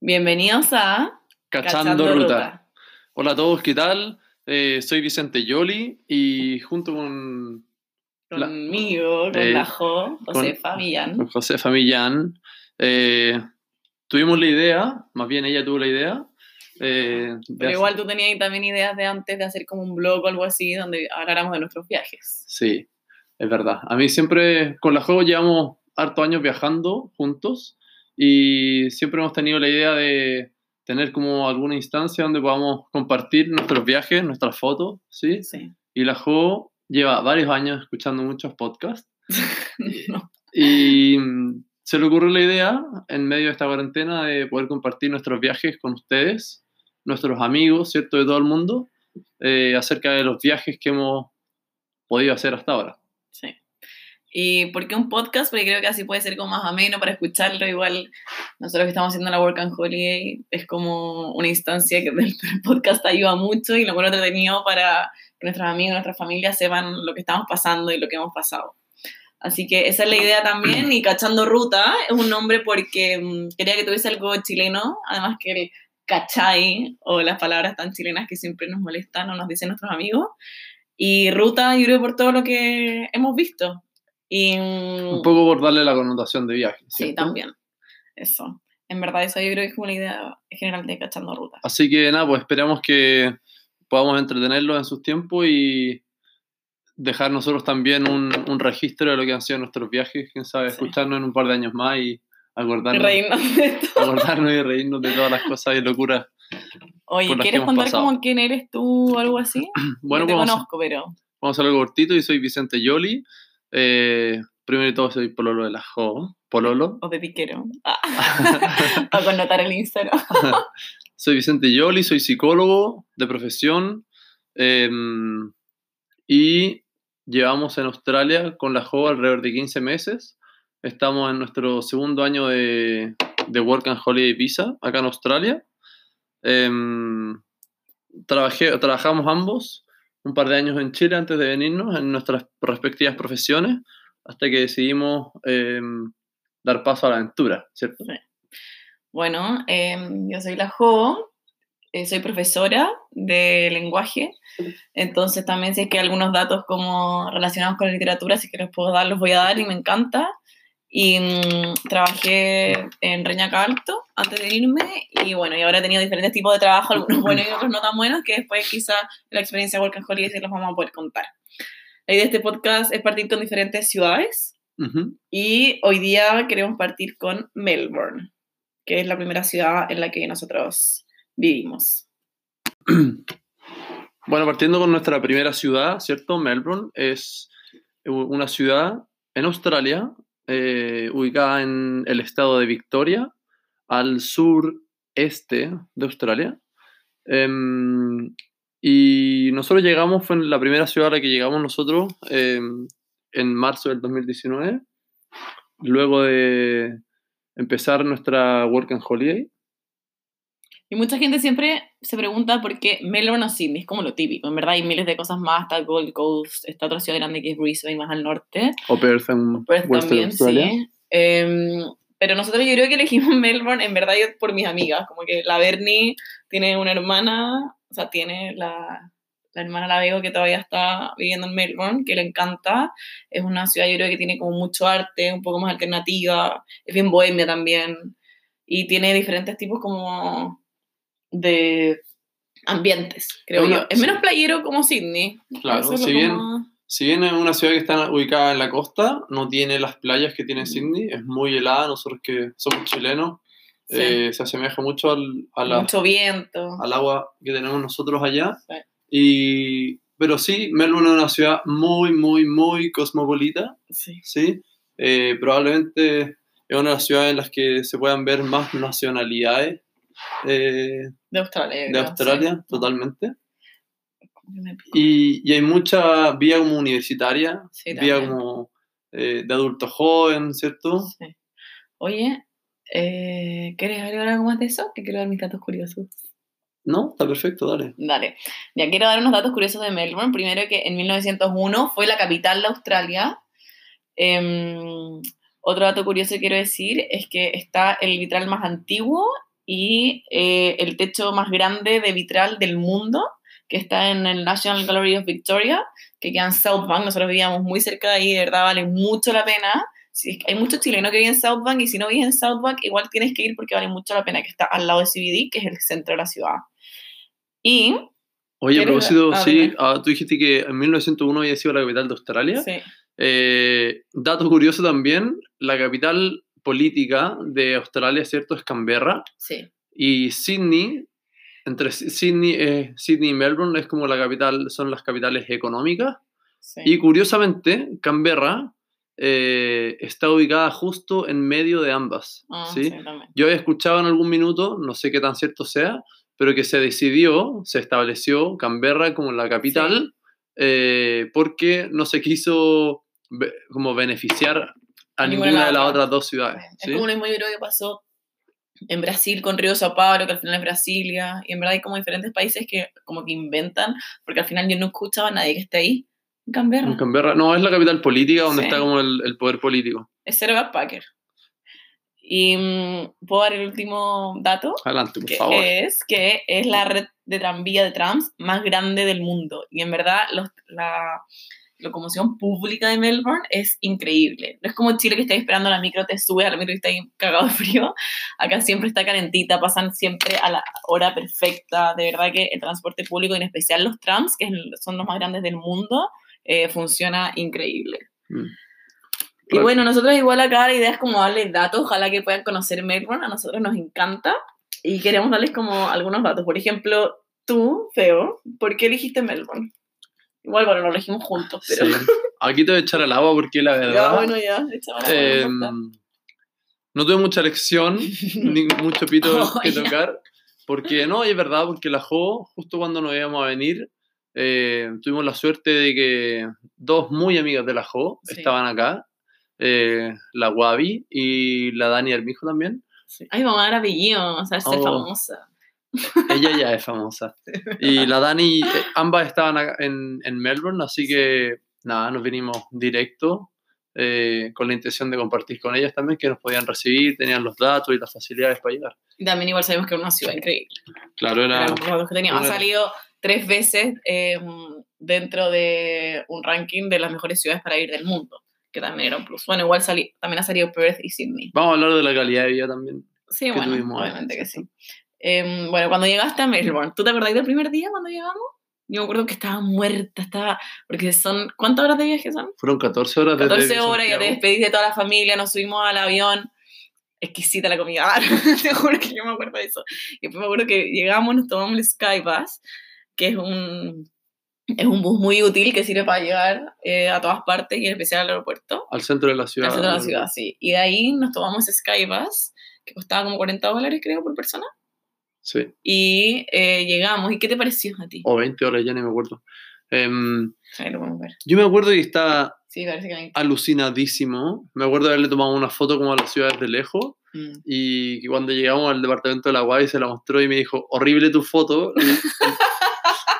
Bienvenidos a Cachando, Ruta. Hola a todos, ¿qué tal? Eh, soy Vicente Yoli y junto con... Conmigo, con eh, la Jo, Josefa Millán. con Josefa Millán, eh, tuvimos la idea, más bien ella tuvo la idea. eh, Pero hacer- igual tú tenías también ideas de antes de hacer como un blog o algo así donde habláramos de nuestros viajes. Sí, es verdad. A mí siempre, con la juego llevamos hartos años viajando juntos y siempre hemos tenido la idea de tener como alguna instancia donde podamos compartir nuestros viajes, nuestras fotos, ¿sí? Sí. Y la Jo lleva varios años escuchando muchos podcasts No. y mm, se le ocurrió la idea en medio de esta cuarentena de poder compartir nuestros viajes con ustedes, nuestros amigos, ¿cierto? De todo el mundo, eh, acerca de los viajes que hemos podido hacer hasta ahora. Sí. ¿Y por qué un podcast? Porque creo que así puede ser como más ameno para escucharlo. Igual nosotros que estamos haciendo la Work and Holiday es como una instancia que el podcast ayuda mucho y lo bueno entretenido para que nuestros amigos, nuestras familias sepan lo que estamos pasando y lo que hemos pasado. Así que esa es la idea también. Y Cachando Ruta es un nombre porque mm, quería que tuviese algo chileno, además que el cachai o las palabras tan chilenas que siempre nos molestan o nos dicen nuestros amigos. Y ruta, yo creo, por todo lo que hemos visto. Y, Un poco por darle la connotación de viaje. Sí, ¿cierto? también. Eso. En verdad, eso yo creo que es como la idea general de Cachando Ruta. Así que nada, pues esperamos que podamos entretenerlos en sus tiempos y dejar nosotros también un, un registro de lo que han sido nuestros viajes, quién sabe, Sí. escucharnos en un par de años más y acordarnos, reírnos de acordarnos y reírnos de todas las cosas y locuras. Oye, ¿quieres contar como quién eres tú o algo así? Bueno, no te vamos, conozco, pero... vamos a algo cortito y soy Vicente Yoli. Eh, primero de todo soy Pololo de la Jo, Pololo. O de piquero. Ah. Para connotar el Instagram. Soy Vicente Yoli, soy psicólogo de profesión eh, y llevamos en Australia con la JO alrededor de 15 meses. Estamos en nuestro segundo año de, de Work and Holiday Visa acá en Australia. Eh, trabajé, trabajamos ambos un par de años en Chile antes de venirnos en nuestras respectivas profesiones hasta que decidimos eh, dar paso a la aventura, ¿cierto? Bueno, eh, yo soy la Jo, eh, soy profesora de lenguaje, entonces también es que algunos datos como relacionados con la literatura, si que los puedo dar, los voy a dar y me encanta. Y mm, trabajé en Reñaca Alto antes de irme y bueno, y ahora he tenido diferentes tipos de trabajo, algunos buenos y otros no tan buenos, que después quizá en la experiencia Work and Holiday se los vamos a poder contar. La idea de este podcast es partir con diferentes ciudades Ujú. y hoy día queremos partir con Melbourne, que es la primera ciudad en la que nosotros vivimos. Bueno, partiendo con nuestra primera ciudad, ¿cierto? Melbourne es una ciudad en Australia, eh, ubicada en el estado de Victoria, al sureste de Australia. Em, y nosotros llegamos, fue la primera ciudad a la que llegamos nosotros em, en marzo del 2019, luego de empezar nuestra Work and Holiday. Y mucha gente siempre se pregunta por qué Melbourne o Sydney, es como lo típico. En verdad hay miles de cosas más, está Gold Coast, está otra ciudad grande que es Brisbane, más al norte. O Perth en Perth también, Australia. sí. Em, pero nosotros yo creo que elegimos Melbourne, en verdad, yo por mis amigas. Como que la Bernie tiene una hermana, o sea, tiene la, la hermana la veo que todavía está viviendo en Melbourne, que le encanta. Es una ciudad, yo creo que tiene como mucho arte, un poco más alternativa, es bien bohemia también. Y tiene diferentes tipos como de ambientes, creo una- yo. Es menos sí. playero como Sydney. Claro, si bien- como- Si bien es una ciudad que está ubicada en la costa, no tiene las playas que tiene Sydney, es muy helada, nosotros que somos chilenos, Sí. eh, se asemeja mucho al, a la- mucho viento. al agua que tenemos nosotros allá. Sí. Y, pero sí, Melbourne es una ciudad muy, muy, muy cosmopolita, Sí. ¿sí? Eh, probablemente es una de las ciudades en las que se puedan ver más nacionalidades eh, De Australia. de creo, Australia, sí. totalmente. Y, y hay mucha vía como universitaria, Sí, vía como eh, de adulto joven, ¿cierto? Sí. Oye, eh, ¿quieres agregar algo más de eso? Que quiero dar mis datos curiosos. No, está perfecto, dale. Dale. Ya quiero dar unos datos curiosos de Melbourne. Primero que en 1901 fue la capital de Australia. Em, otro dato curioso que quiero decir es que está el vitral más antiguo y eh, el techo más grande de vitral del mundo, que está en el National Gallery of Victoria, que queda en South Bank. Nosotros vivíamos muy cerca de ahí, de verdad vale mucho la pena. Sí, hay muchos chilenos que viven en South Bank y si no vives en South Bank, igual tienes que ir porque vale mucho la pena, que está al lado de CBD, que es el centro de la ciudad. Y Oye, a ¿Quieres- propósito, ah, sí, ah, tú dijiste que en 1901 había sido la capital de Australia. sí, Eh, dato curioso también, la capital política de Australia, ¿cierto? Es Canberra. sí, Y Sydney, entre Sy- Sydney, eh, Sydney y Melbourne, es como la capital, son las capitales económicas. sí. Y curiosamente, Canberra eh, está ubicada justo en medio de ambas. Ah, ¿sí? Yo he escuchado en algún minuto, no sé qué tan cierto sea, pero que se decidió, se estableció Canberra como la capital eh, porque no se quiso be- como beneficiar a Ninguna ninguna, de las otras dos ciudades. Es ¿sí? como lo mismo yo creo que pasó en Brasil con Río de Sao Paulo, que al final es Brasilia, y en verdad hay como diferentes países que como que inventan, porque al final yo no escuchaba a nadie que esté ahí en Canberra. En Canberra, no, es la capital política donde Sí. está como el, el poder político. Es cero backpacker. Y mm, puedo dar el último dato, Adelante, por que favor. es que es la red de tranvía de trams más grande del mundo. Y en verdad los- la locomoción pública de Melbourne es increíble. No es como Chile que está esperando la micro, te sube a la micro y está ahí cagado de frío. Acá siempre está calentita, pasan siempre a la hora perfecta. De verdad que el transporte público, en especial los trams, que son los más grandes del mundo, eh, funciona increíble. Mm. Y Claro. bueno, nosotros igual acá la idea es como darles datos, ojalá que puedan conocer Melbourne, a nosotros nos encanta y queremos darles como algunos datos. Por ejemplo, tú, Feo, ¿por qué elegiste Melbourne? Igual, bueno, lo elegimos juntos, pero... Sí. Aquí te voy a echar al agua porque la Ya, verdad... bueno, ya, la eh, mano, no tuve mucha lección, ni mucho pito Oh, que ya. tocar, porque no, es verdad, porque la Jo, justo cuando nos íbamos a venir, eh, tuvimos la suerte de que dos muy amigas de la Jo Sí. estaban acá, eh, la Wabi y la Dani Armijo también. Sí. Ay, vamos a dar apellido, o sea, ser Oh. famosa. Ella ya es famosa. Y la Dani, eh, ambas estaban en, en Melbourne, así que nada, nos vinimos directo eh, con la intención de compartir con ellas también, que nos podían recibir, tenían los datos y las facilidades para llegar. Y también igual sabemos que es una ciudad increíble. Claro, era... Los que teníamos. Ha una- salido tres veces eh, dentro de un ranking de las mejores ciudades para ir del mundo, que también era un plus. Bueno, igual salí, también ha salido Perth y Sydney. Vamos a hablar de la calidad de vida también. Sí, que bueno, obviamente que ¿cierto? sí. Em, bueno, cuando llegaste a Melbourne, ¿tú te acordás del primer día cuando llegamos? Yo me acuerdo que estaba muerta, estaba... Porque son... ¿Cuántas horas de viaje son? Fueron 14 horas desde 14 horas, ya te despedís de toda la familia, nos subimos al avión. Exquisita la comida, te juro que yo me acuerdo de eso. Y después me acuerdo que llegamos, nos tomamos el Skybus, que es un, es un bus muy útil que sirve para llegar eh, a todas partes y en especial al aeropuerto. Al centro de la ciudad. Al centro de la ciudad, sí. Y de ahí nos tomamos Skybus, que costaba como 40 dólares, creo, por persona. Sí, Y eh, llegamos. ¿Y qué te pareció a ti? o 20 horas, ya ni me acuerdo. Ahí lo podemos ver. yo me acuerdo que estaba Sí, que alucinadísimo. Me acuerdo de haberle tomado una foto como a las ciudades de lejos Mm. y cuando llegamos al departamento de la UAI se la mostró y me dijo, horrible tu foto. El, el-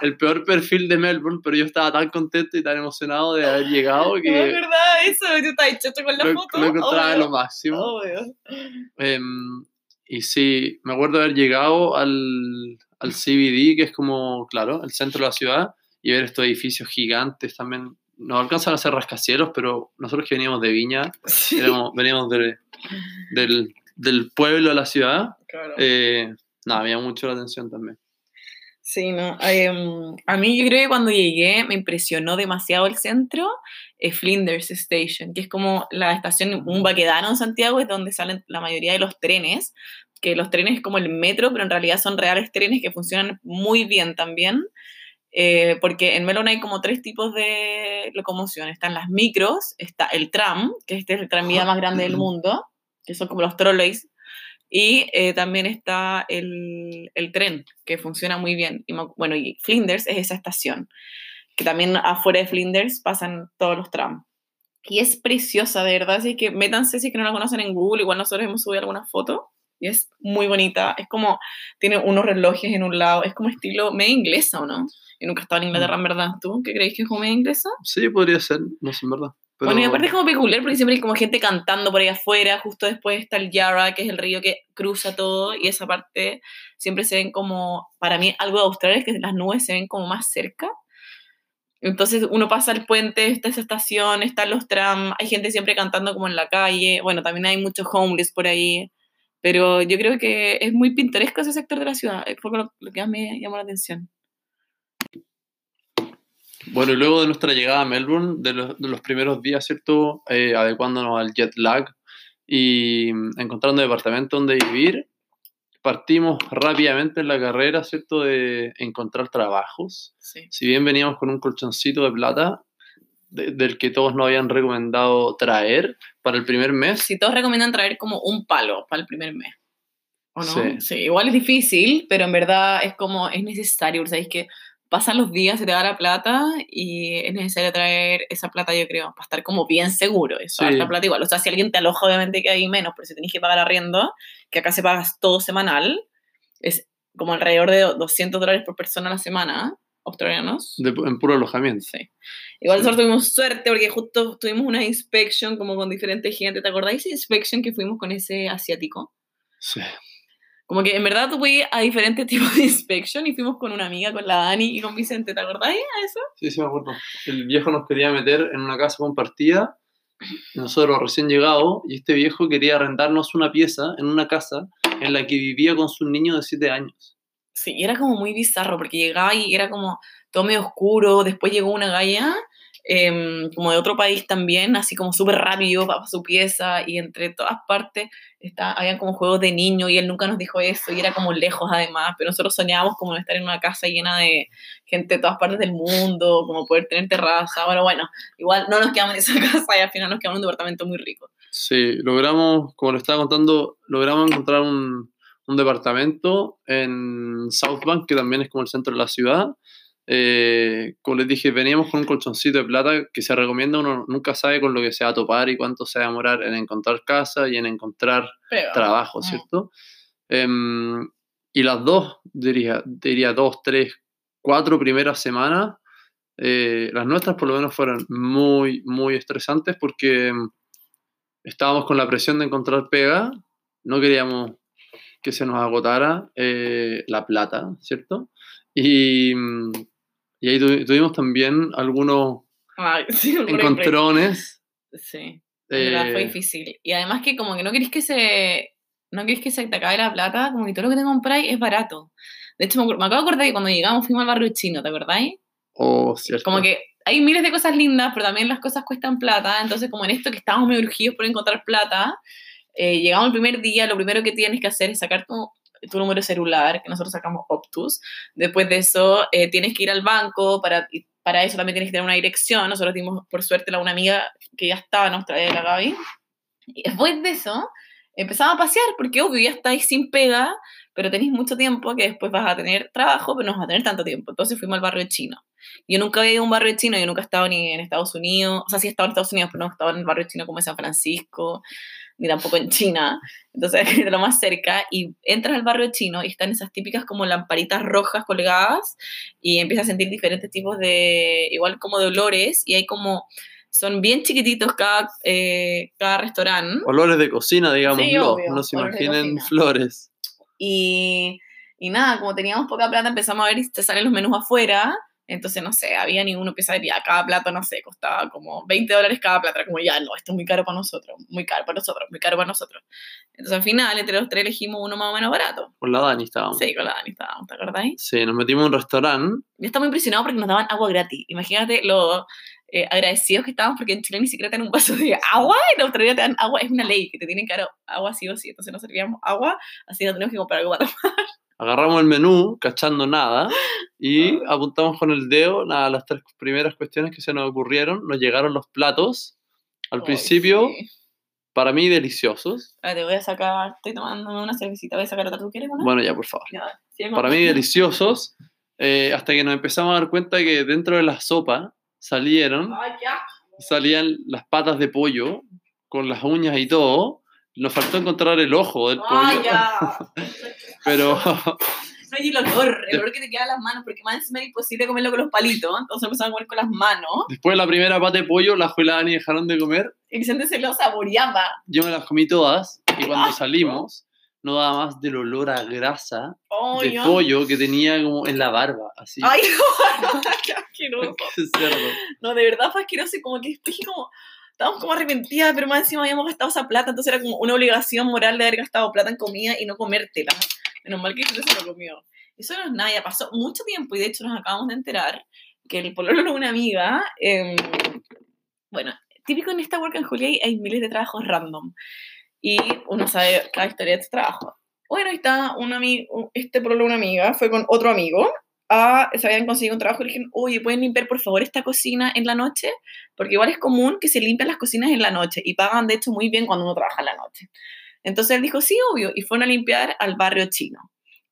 el peor perfil de Melbourne, pero yo estaba tan contento y tan emocionado de haber llegado No que acordaba de eso, tú estás hecho con la lo, foto. lo encontraba obvio, lo máximo. obvio. Em, y sí, me acuerdo de haber llegado al, al CBD, que es como, claro, el centro de la ciudad, y ver estos edificios gigantes también. Nos alcanzan a ser rascacielos, pero nosotros que veníamos de Viña, Sí, éramos- veníamos de- del, del pueblo a la ciudad, claro. eh, nada, me llamó mucho la atención también. Sí, no. em, a mí yo creo que cuando llegué me impresionó demasiado el centro, eh, Flinders Station, que es como la estación, un baquedano en Santiago, es donde salen la mayoría de los trenes, que los trenes es como el metro, pero en realidad son reales trenes que funcionan muy bien también, eh, porque en Melbourne hay como tres tipos de locomoción. Están las micros, está el tram, que este es el tranvía más grande del mundo, que son como los trolleys, y eh, también está el, el tren, que funciona muy bien. Y, bueno, y Flinders es esa estación, que también afuera de Flinders pasan todos los trams. Y es preciosa, de verdad, así que métanse si que no la conocen en Google, igual nosotros hemos subido algunas fotos, y es muy bonita, es como, tiene unos relojes en un lado, es como estilo media inglesa, ¿o no? Yo nunca he estado en Inglaterra, en verdad. ¿Tú qué crees que es como media inglesa? Sí, podría ser, no sé, en verdad. Pero, Bueno, y aparte es como peculiar porque siempre hay como gente cantando por ahí afuera, justo después está el Yarra, que es el río que cruza todo, y esa parte siempre se ven como, para mí algo de Australia es que las nubes se ven como más cerca. Entonces uno pasa el puente, está esa estación, están los trams, hay gente siempre cantando como en la calle, bueno, también hay muchos homeless por ahí, pero yo creo que es muy pintoresco ese sector de la ciudad, fue lo, lo que más me llamó la atención. Bueno, y luego de nuestra llegada a Melbourne, de los, de los primeros días, ¿cierto? Eh, adecuándonos al jet lag y mm, encontrando departamento donde vivir, partimos rápidamente en la carrera, ¿cierto? De encontrar trabajos. Sí. Si bien veníamos con un colchoncito de plata, de- del que todos nos habían recomendado traer para el primer mes, Si todos recomiendan traer como un palo para el primer mes. ¿O no? Sí. Sí. igual es difícil, pero en verdad es como, es necesario, sabéis que pasan los días, se te da la plata y es necesario traer esa plata, yo creo, para estar como bien seguro. Eso, Sí. harta plata igual. O sea, si alguien te aloja, obviamente que hay menos, pero si tenés que pagar arriendo, que acá se pagas todo semanal, es como alrededor de 200 dólares por persona a la semana, australianos. de- en puro alojamiento. Sí. Igual Sí. nosotros tuvimos suerte porque justo tuvimos una inspection como con diferente gente. ¿Te acordáis esa inspection que fuimos con ese asiático? Sí. Como que en verdad tú puedes ir a diferentes tipos de inspection y fuimos con una amiga, con la Dani y con Vicente. ¿Te acordáis a eso? Sí, sí, me acuerdo. El viejo nos quería meter en una casa compartida, nosotros recién llegados, y este viejo quería arrendarnos una pieza en una casa en la que vivía con su niño de 7 años. Sí, era como muy bizarro porque llegaba y era como todo medio oscuro. Después llegó una galla em, como de otro país también, así como súper rápido para su pieza y entre todas partes está, habían como juegos de niño y él nunca nos dijo eso y era como lejos además, pero nosotros soñábamos como estar en una casa llena de gente de todas partes del mundo, como poder tener terraza. Bueno, bueno, igual no nos quedamos en esa casa y al final nos quedamos en un departamento muy rico. Sí, logramos, como le estaba contando, logramos encontrar un, un departamento en South Bank, que también es como el centro de la ciudad. Eh, como les dije, veníamos con un colchoncito de plata que se recomienda, uno nunca sabe con lo que se va a topar y cuánto se va a demorar en encontrar casa y en encontrar Pero, trabajo, Mm. ¿cierto? Em, y las dos, diría, diría dos, tres, cuatro primeras semanas, eh, las nuestras por lo menos fueron muy, muy estresantes porque em, estábamos con la presión de encontrar pega, no queríamos que se nos agotara eh, la plata, ¿cierto? Y, mm, y ahí tuvi- tuvimos también algunos Ay, encontrones. Sí. Verdad fue eh, difícil. Y además que como que no querés que se... No querés que se te acabe la plata, como que todo lo que te compráis es barato. De hecho, me, acabo de acordar que cuando llegamos fuimos al barrio chino, ¿te acordáis? oh, ¿cierto? Como que hay miles de cosas lindas, pero también las cosas cuestan plata. Entonces, como en esto que estábamos muy urgidos por encontrar plata, eh, llegamos el primer día, lo primero que tienes que hacer es sacar tu, tu número celular, que nosotros sacamos Optus. Después de eso, eh, tienes que ir al banco, para, para eso también tienes que tener una dirección. Nosotros dimos, por suerte, a una amiga que ya estaba en Australia, la Gaby. Y después de eso, empezamos a pasear, porque obvio, ya estáis sin pega, pero tenéis mucho tiempo que después vas a tener trabajo, pero no vas a tener tanto tiempo. Entonces fuimos al barrio chino. Yo nunca había ido a un barrio chino, yo nunca he estado ni en Estados Unidos, o sea, sí he estado en Estados Unidos, pero no he estado en el barrio chino como en San Francisco, ni tampoco en China. Entonces, de lo más cerca, y entras al barrio chino y están esas típicas como lamparitas rojas colgadas, y empiezas a sentir diferentes tipos de, igual como de olores, y hay como, son bien chiquititos cada, eh, cada restaurante. Olores de cocina, digamos, Sí, no, obvio, no se imaginen flores. Y, y nada, como teníamos poca plata, empezamos a ver y te salen los menús afuera. Entonces, no sé, había ni uno que sabía, cada plato, no sé, costaba como 20 dólares cada plato. Era como, ya, no, esto es muy caro para nosotros, muy caro para nosotros, muy caro para nosotros. Entonces, al final, entre los tres elegimos uno más o menos barato. Con la Dani estábamos. Sí, con la Dani estábamos, ¿te acordáis? Sí, nos metimos en un restaurante. Yo estaba muy impresionado porque nos daban agua gratis. Imagínate lo eh, agradecidos que estábamos porque en Chile ni siquiera te dan un vaso de agua, en Australia te dan agua, es una ley que te tienen que dar agua sí o sí. Entonces nos servíamos agua, así no tenemos que comprar algo para tomar. Agarramos el menú, cachando nada, y Ah. apuntamos con el dedo nada, las tres primeras cuestiones que se nos ocurrieron. Nos llegaron los platos, al Ay, principio, sí. para mí deliciosos. Ah, te voy a sacar, estoy tomándome una cervecita, voy a sacar otra, ¿tú quieres una? Bueno, ya, por favor. Ya, Para mí deliciosos, eh, hasta que nos empezamos a dar cuenta que dentro de la sopa salieron, salían las patas de pollo, con las uñas y todo. Nos faltó encontrar el ojo del pollo. Pero, No, y el olor, el olor que te queda en las manos, porque más encima es imposible comerlo con los palitos, entonces empezamos a comer con las manos. Después de la primera pata de pollo, la Juela y dejaron de comer. Y Vicente se lo saboreaba. Yo me las comí todas y cuando salimos no daba más del olor a grasa Ay, de no. pollo que tenía como en la barba, así. Ay, no, qué asqueroso. Qué cerdo. No, de verdad fue asqueroso y como que dije como, estábamos como arrepentidas, pero más encima habíamos gastado esa plata, entonces era como una obligación moral de haber gastado plata en comida y no comértela. Menos mal que Vicente se lo comió. Eso no es nada, ya pasó mucho tiempo y de hecho nos acabamos de enterar que el pololo de una amiga, em, bueno, típico en esta Work and Holiday hay miles de trabajos random y uno sabe cada historia de este trabajo. Bueno, está un amigo, este de una amiga fue con otro amigo a, se habían conseguido un trabajo y dijeron, oye, ¿pueden limpiar por favor esta cocina en la noche? Porque igual es común que se limpian las cocinas en la noche y pagan de hecho muy bien cuando uno trabaja en la noche. Entonces él dijo, sí, obvio, y fueron a limpiar al barrio chino.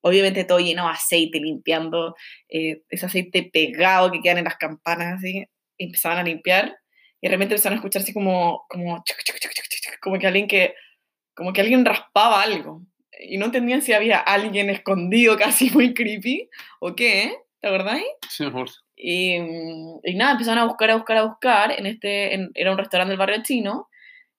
Obviamente todo lleno de aceite, limpiando eh, ese aceite pegado que quedan en las campanas, así. Empezaban a limpiar y de repente empezaron a escucharse como, como, como que alguien que, como que alguien raspaba algo. Y no entendían si había alguien escondido casi muy creepy o qué, ¿te acordáis? Sí, amor. Y, y nada, empezaron a buscar, a buscar, a buscar. En este, en- era un restaurante del barrio chino.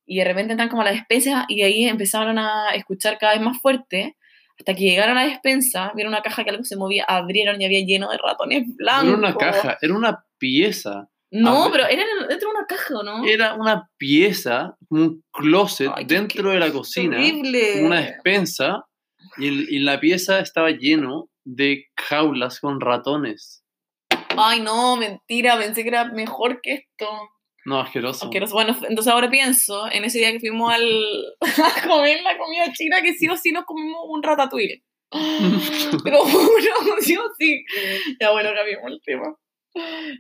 Y de repente entran como a la despensa y de ahí empezaron a escuchar cada vez más fuerte. Hasta que llegaron a la despensa, vieron una caja que algo se movía, abrieron y había lleno de ratones blancos. era una caja, era una pieza. No, pero era dentro de una caja, ¿o ¿no? Era una pieza, un closet Ay, qué- dentro de la cocina, Horrible. una despensa, y, el- y la pieza estaba lleno de jaulas con ratones. Ay, no, mentira, pensé que era mejor que esto. No, asqueroso. Asqueroso. Bueno, entonces ahora pienso en ese día que fuimos al, a comer la comida china que sí o sí nos comimos un ratatouille. Pero juro, sí o sí. Ya bueno, cambiamos el tema.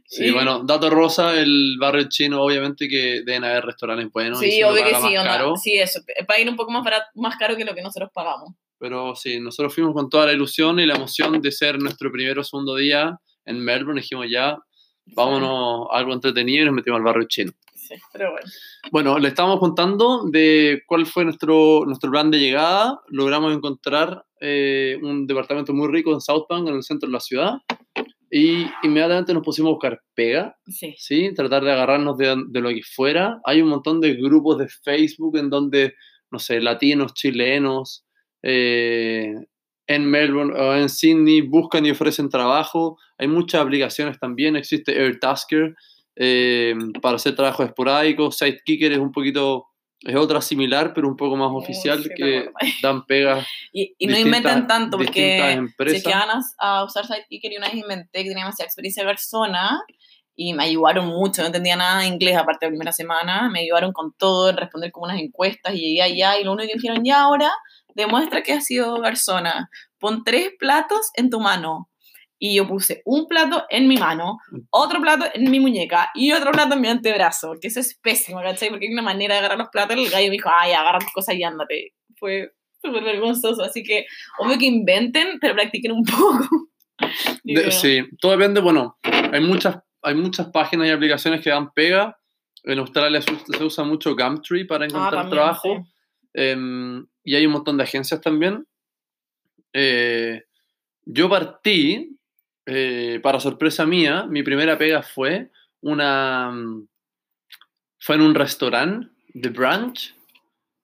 Sí, Y- bueno, dato rosa, el barrio chino, obviamente que deben haber restaurantes buenos. Sí, obvio que sí, onda. Sí, eso. Va a ir un poco más, barato, más caro que lo que nosotros pagamos. Pero sí, nosotros fuimos con toda la ilusión y la emoción de ser nuestro primero o segundo día en Melbourne. Dijimos ya, vámonos a algo entretenido y nos metimos al barrio chino. Sí, pero bueno. Bueno, le estábamos contando de cuál fue nuestro, nuestro plan de llegada. Logramos encontrar eh, un departamento muy rico en South Bank, en el centro de la ciudad. Y inmediatamente nos pusimos a buscar pega, Sí. ¿sí? Tratar de agarrarnos de, de lo que fuera. Hay un montón de grupos de Facebook en donde, no sé, latinos, chilenos, eh, en Melbourne o en Sydney buscan y ofrecen trabajo. Hay muchas aplicaciones también. Existe AirTasker eh, para hacer trabajos esporádicos. Sidekicker es un poquito, es otra similar, pero un poco más oficial, sí, me que dan pegas. Y, y no inventen tanto, porque si empresas. que van a, a usar Sidekicker y una vez inventé que tenía demasiada experiencia de persona y me ayudaron mucho, no entendía nada de inglés aparte de la primera semana, me ayudaron con todo, en responder como unas encuestas y llegué allá y lo único que dijeron, ya ahora demuestra que has sido persona, pon tres platos en tu mano. Y yo puse un plato en mi mano, otro plato en mi muñeca y otro plato en mi antebrazo, que eso es pésimo, ¿cachai? Porque hay una manera de agarrar los platos y el gallo me dijo, ay, agarra tus cosas y ándate. Fue súper vergonzoso, así que obvio que inventen, pero practiquen un poco. De- sí, todo depende, bueno, hay muchas, hay muchas páginas y aplicaciones que dan pega. En Australia se, usa- se usa mucho Gumtree para ah, encontrar también, trabajo. sí. em, y hay un montón de agencias también. Eh, yo partí, eh, para sorpresa mía, mi primera pega fue una... mm, Fue en un restaurante de brunch,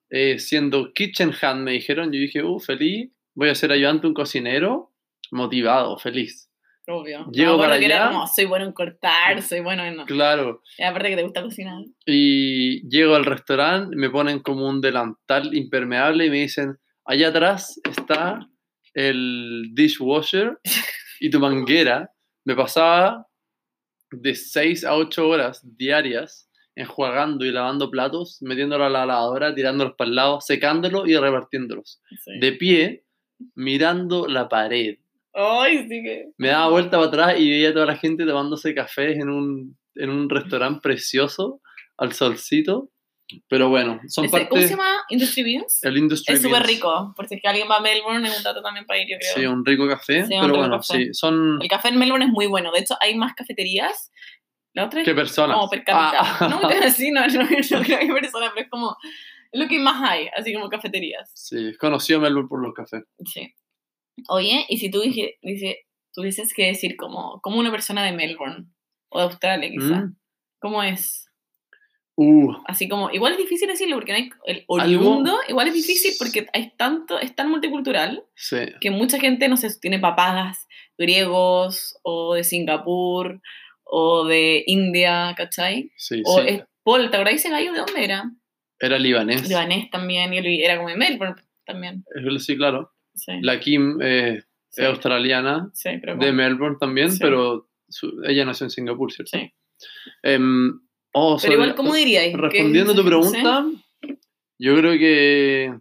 eh, siendo kitchen hand, me dijeron. Yo dije, uh, feliz, voy a ser ayudante, un cocinero, motivado, feliz. Obvio. Llego No, para allá. como, soy bueno en cortar, soy bueno en... Claro, Y aparte que te gusta cocinar. y llego al restaurante, me ponen como un delantal impermeable y me dicen, allá atrás está el dishwasher y tu manguera. Me pasaba de 6 a 8 horas diarias enjuagando y lavando platos, metiéndolo a la lavadora, tirándolos para el lado, secándolos y repartiéndolos. Sí. De pie, mirando la pared. Ay, sí que... Me daba vuelta para atrás y veía a toda la gente tomándose cafés en un, en un restaurante precioso, al solcito. Pero bueno, son parte ¿Cómo se llama? Industry Beans. el Industry Es súper rico, por si es que alguien va a Melbourne, es un dato también para ir, yo creo. Sí, un rico café. Sí, pero rico bueno, café. sí, son... El café en Melbourne es muy bueno, de hecho hay más cafeterías. La otra es ¿Qué personas? como per cápita. Ah. No, sí, no, no, no creo que hay personas, pero es como es lo que más hay, así como cafeterías. Sí, es conocido Melbourne por los cafés. Sí. Oye, y si tú dije, dice, tuvieses que decir como, como una persona de Melbourne o de Australia quizá, Mm. ¿cómo es? Uh, Así como, igual es difícil decirlo porque no hay, el Algo- oriundo igual es difícil porque hay tanto, es tan multicultural sí. que mucha gente, no sé, tiene papás griegos o de Singapur o de India, ¿cachai? Sí, O sí. es, Paul, ¿te acordás ese gallo de dónde era? Era libanés. Libanés también, y era como de Melbourne también. Sí, claro. Sí, La Kim eh, es australiana, de Melbourne también, pero su- ella nació en Singapur, ¿cierto? sí. Em, oh, Pero igual, ¿cómo diríais? ¿Qué- Respondiendo a tu sí? pregunta, yo creo que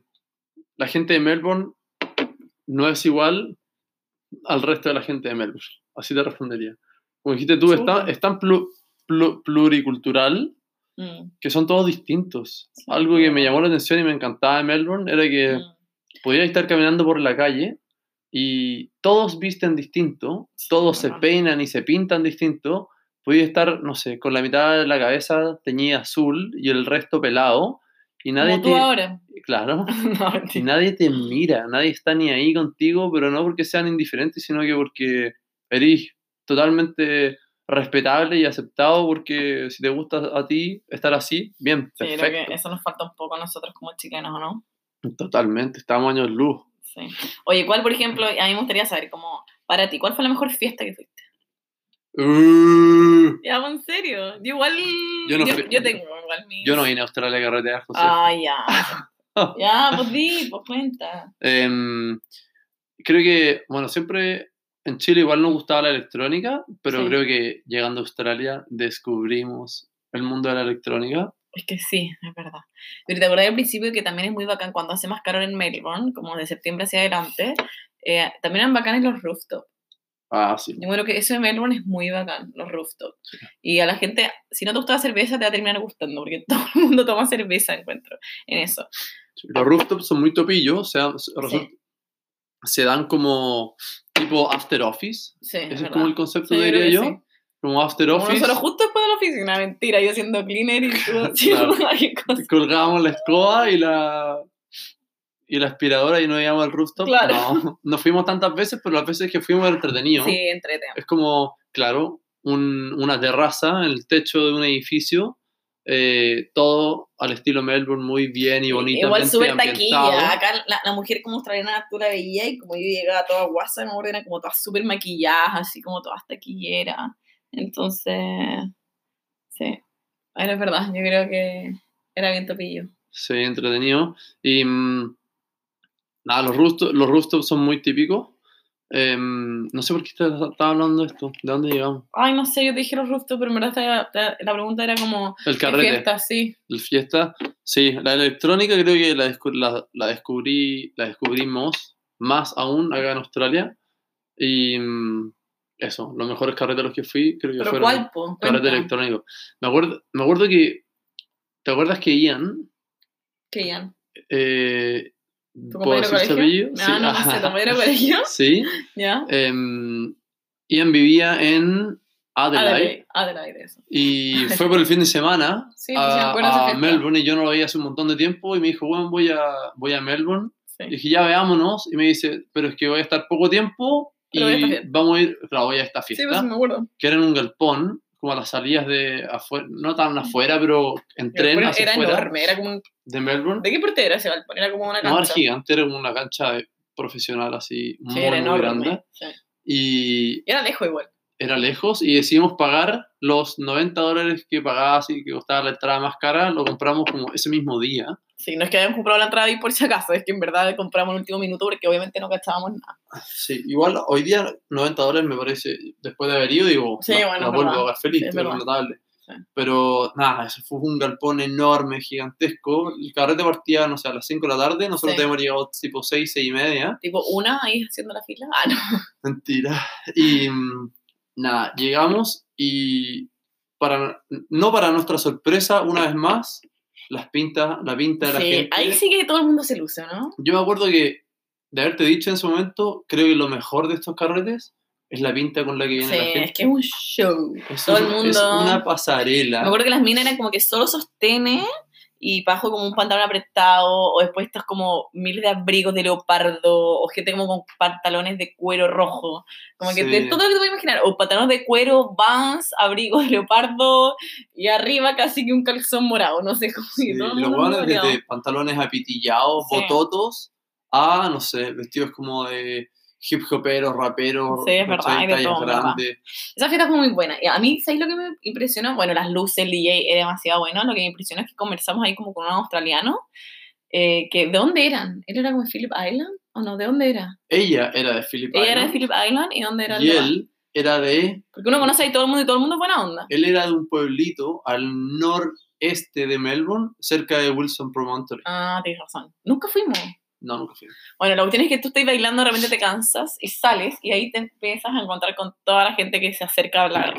la gente de Melbourne no es igual al resto de la gente de Melbourne. Así te respondería. Como dijiste tú, es tan plu- plu- pluricultural Mm, que son todos distintos. Sí, Algo que me llamó la atención y me encantaba de Melbourne era que mm. podías estar caminando por la calle y todos visten distinto, Sí, todos se peinan y se pintan distinto. Podías estar, no sé, con la mitad de la cabeza teñida azul y el resto pelado y nadie Como tú te, ahora. claro, no, y nadie te mira, nadie está ni ahí contigo, pero no porque sean indiferentes, sino que porque eres totalmente respetable y aceptado porque si te gusta a ti estar así, bien, Sí, creo perfecto. que eso nos falta un poco a nosotros como chilenos, ¿o no? Totalmente, estamos años luz. Sí. Oye, ¿cuál, por ejemplo, a mí me gustaría saber, como, para ti, ¿cuál fue la mejor fiesta que fuiste? Uh, Ya, en serio. Yo igual. Yo no yo, fui- yo tengo igual yo no vine a Australia a carretear, José. Ah, ya. ya, pues di, pues cuenta. Em, creo que, bueno, siempre en Chile igual nos gustaba la electrónica, pero Sí. creo que llegando a Australia descubrimos el mundo de la electrónica. Es que sí, es verdad. Pero te acordás al principio que también es muy bacán cuando hace más calor en Melbourne, como de septiembre hacia adelante, eh, también eran bacanes los rooftops. Ah, sí. Yo creo que eso de Melbourne es muy bacán, los rooftops. Y a la gente, si no te gusta la cerveza, te va a terminar gustando, porque todo el mundo toma cerveza, encuentro, en eso. Los rooftops son muy topillos, o sea, se- dan como tipo after office. Sí, es Ese es verdad. como el concepto, Sí, creo diría yo. sí. Como after Como office. nosotros justo después de la oficina, mentira, yo haciendo cleaner y tú haciendo cosa. colgábamos la escoba y la y la aspiradora y no íbamos al rooftop. Claro. No, no fuimos tantas veces, pero las veces que fuimos era entretenido. Sí, entrete. Es como, claro, un- una terraza en el techo de un edificio, eh, todo al estilo Melbourne, muy bien y bonito. Igual súper taquilla. Acá la, la mujer como australiana tú la veías y como yo llegaba toda guasa, me era como todas súper maquilladas, así como todas taquilleras. Entonces, sí, era verdad, yo creo que era bien topillo. Sí, entretenido. Y mm, nada, los, rooftop- los rooftops son muy típicos. Em, no sé por qué estaba hablando de esto. ¿De dónde llegamos? Ay, no sé, yo te dije los rooftops, pero en verdad la, la pregunta era como, El ¿qué carrete. fiesta? Sí. El fiesta. Sí, la electrónica creo que la, descu- la, la descubrí, la descubrimos más aún acá en Australia. Y mm, eso, los mejores carretes a los que fui creo que ¿Pero fueron cuál, po? carrete Cuenta. electrónico. Me acuerdo, me acuerdo que, ¿te acuerdas que Ian, ¿Qué, Ian? eh, ¿Tu ¿puedo compañero de colegio? apellido? No, no, no sé, ¿tu compañero colegio? Sí, ¿Ya? em, Ian vivía en Adelaide. Adelaide, Adelaide, eso. Y fue por el fin de semana Sí, sí, sí, a, a. Melbourne y yo no lo veía hace un montón de tiempo y me dijo, bueno, voy a, voy a Melbourne. Sí. Y dije, ya veámonos. Y me dice, pero es que voy a estar poco tiempo y vamos a ir, claro, voy a esta Sí, fiesta, pues me acuerdo. que era en un galpón, como a las salidas de afuera, no tan afuera, pero en tren Pero hacia era afuera enorme, era como un... de Melbourne. ¿De qué porte era ese galpón? Era como una No, era cancha. gigante, era como una cancha profesional así, Sí, muy, era muy enorme. grande. sí. Y Y era lejos igual. Era lejos y decidimos pagar los 90 dólares que pagaba y que costaba la entrada más cara, lo compramos como ese mismo día. Sí, no es que hayamos comprado la entrada ahí por si acaso, es que en verdad compramos en el último minuto porque obviamente no cachábamos nada. Sí, igual hoy día 90 dólares me parece, después de haber ido, digo, Sí, la, bueno, la vuelvo a pagar feliz, Sí, es notable. Sí. Pero nada, eso fue un galpón enorme, gigantesco. El carrete partía, no sé, a las 5 de la tarde, nosotros Sí. teníamos llegado tipo 6, 6 y media. Tipo, una ahí haciendo la fila. Ah, no. Mentira. Y mm, nada, llegamos y para, no para nuestra sorpresa, una vez más, las pintas, la pinta de la Sí, gente. ahí sí que todo el mundo se luce, ¿no? Yo me acuerdo que, de haberte dicho en ese momento, creo que lo mejor de estos carretes es la pinta con la que viene Sí, la gente. es que es un show. Es todo el un- mundo- Es una pasarela. Me acuerdo que las minas eran como que solo sostenes y bajo como un pantalón apretado, o después estás como miles de abrigos de leopardo, o gente como con pantalones de cuero rojo, como que Sí. todo lo que te puedes imaginar, o pantalones de cuero, vans, abrigos de leopardo, y arriba casi que un calzón morado, no sé cómo Sí, todo los moreado. desde pantalones apitillados, Sí. bototos, a, no sé, vestidos como de hip hoperos, raperos, Sí, es verdad, hay de todo, grandes. Esa fiesta fue muy buena. Y a mí, ¿sabéis lo que me impresionó? Bueno, las luces, el DJ es demasiado bueno. Lo que me impresionó es que conversamos ahí como con un australiano. eh, que, ¿De dónde eran? ¿Él era como de Phillip Island? ¿O no? ¿De dónde era? Ella era de Philip Ella era de Island, Phillip Island y ¿dónde era el y demás? él era de, Porque uno conoce ahí todo el mundo y todo el mundo es buena onda. él era de un pueblito al noreste de Melbourne, cerca de Wilson Promontory. Ah, tienes razón. Nunca fuimos. No, nunca fui. Bueno, la cuestión es que tú estás bailando, de repente te cansas y sales y ahí te empiezas a encontrar con toda la gente que se acerca a hablar.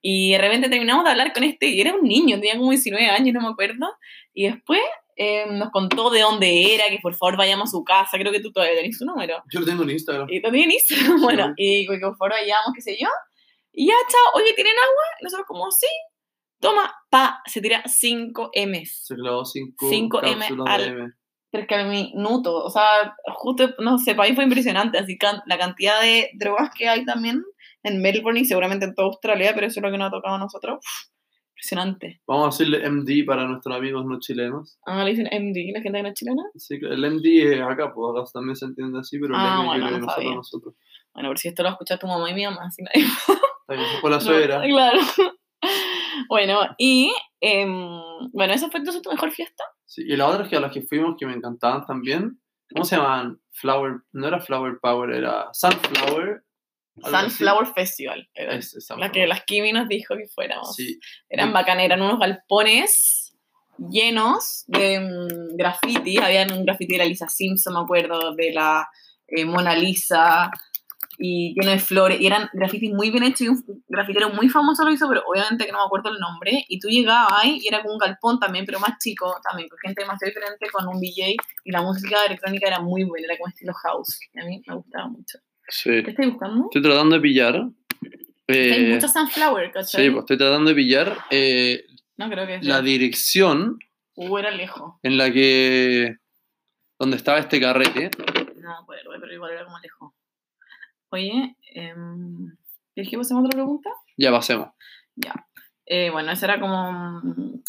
Y de repente terminamos de hablar con este, y era un niño, tenía como 19 años, no me acuerdo. Y después eh, nos contó de dónde era, que por favor vayamos a su casa, creo que tú todavía tenés su número. Yo lo tengo en Instagram. Y también Instagram, bueno, y que por favor vayamos, qué sé yo. Y ya, chao, oye, ¿tienen agua? Y nosotros como, sí. Toma, pa, se tira 5 M's. Se clavó 5 Cinco M al- M. Pero es que al minuto, o sea, justo, no sé, para mí fue impresionante, así que la cantidad de drogas que hay también en Melbourne y seguramente en toda Australia, pero eso es lo que nos ha tocado a nosotros, uf, impresionante. Vamos a decirle MD para nuestros amigos no chilenos. Ah, le dicen MD, la gente que no es chilena. Que el MD es acá, pues también se entiende así, pero Ah, el M bueno, yo creo que no nosotros, sabía. nosotros. Bueno, por si esto lo escucha tu mamá y mi mamá, así nadie por la No, suegra. claro. Bueno, y em, bueno, ¿esa fue entonces tu mejor fiesta? Sí, y las otras que a las que fuimos que me encantaban también, ¿cómo se llamaban? Flower, no era Flower Power, era Sunflower. así. Sunflower Festival. Era la que las Kimi nos dijo que fuéramos. Sí, Eran bacanas, eran unos galpones llenos de mm, graffiti. Habían un graffiti de la Lisa Simpson, me acuerdo, de la eh, Mona Lisa, y lleno de flores. Y eran grafitis muy bien hechos y un grafitero muy famoso lo hizo, pero obviamente que no me acuerdo el nombre. Y tú llegabas ahí y era como un galpón también, pero más chico también, con gente demasiado diferente, con un DJ. Y la música electrónica era muy buena, era como estilo house. Y a mí me gustaba mucho. sí. ¿Qué estás buscando? Estoy tratando de pillar. Hay eh, muchos sunflower, ¿cachai? sí, pues estoy tratando de pillar eh, No creo que la dirección Uh, era lejos. en la que. donde estaba este carrete. No acuerdo, pero igual era como lejos. Oye, eh, ¿dijimos hacemos otra pregunta? Ya pasemos. Ya. Eh, bueno, esa era como. mm,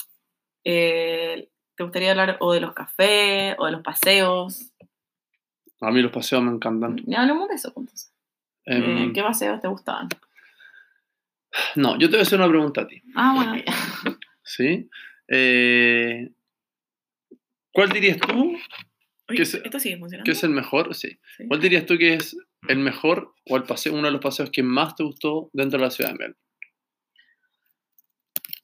eh, ¿Te gustaría hablar o de los cafés o de los paseos? A mí los paseos me encantan. Ya hablamos de eso, entonces. Em, Eh, ¿Qué paseos te gustaban? no, yo te voy a hacer una pregunta a ti. Ah, bueno, ya. ¿Sí? ¿Cuál dirías tú Oye, ¿Qué es- ¿Esto sigue funcionando? que es el mejor? Sí. Sí. ¿Cuál dirías tú que es el mejor o el paseo, uno de los paseos que más te gustó dentro de la ciudad de Melbourne?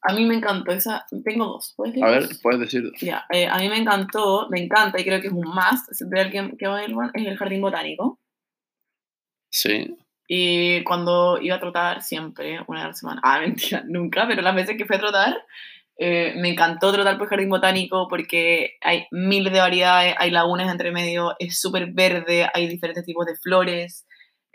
A mí me encantó esa. Tengo dos. ¿puedes A leer ver, dos? puedes decir. Ya, eh, a mí me encantó, me encanta y creo que es un must, siempre alguien que va a Melbourne, es el jardín botánico. Sí. Y cuando iba a trotar, siempre, una vez a la semana. Ah, mentira, nunca, pero las veces que fui a trotar, eh, me encantó trotar por el jardín botánico porque hay miles de variedades, hay lagunas entre medio, es súper verde, hay diferentes tipos de flores.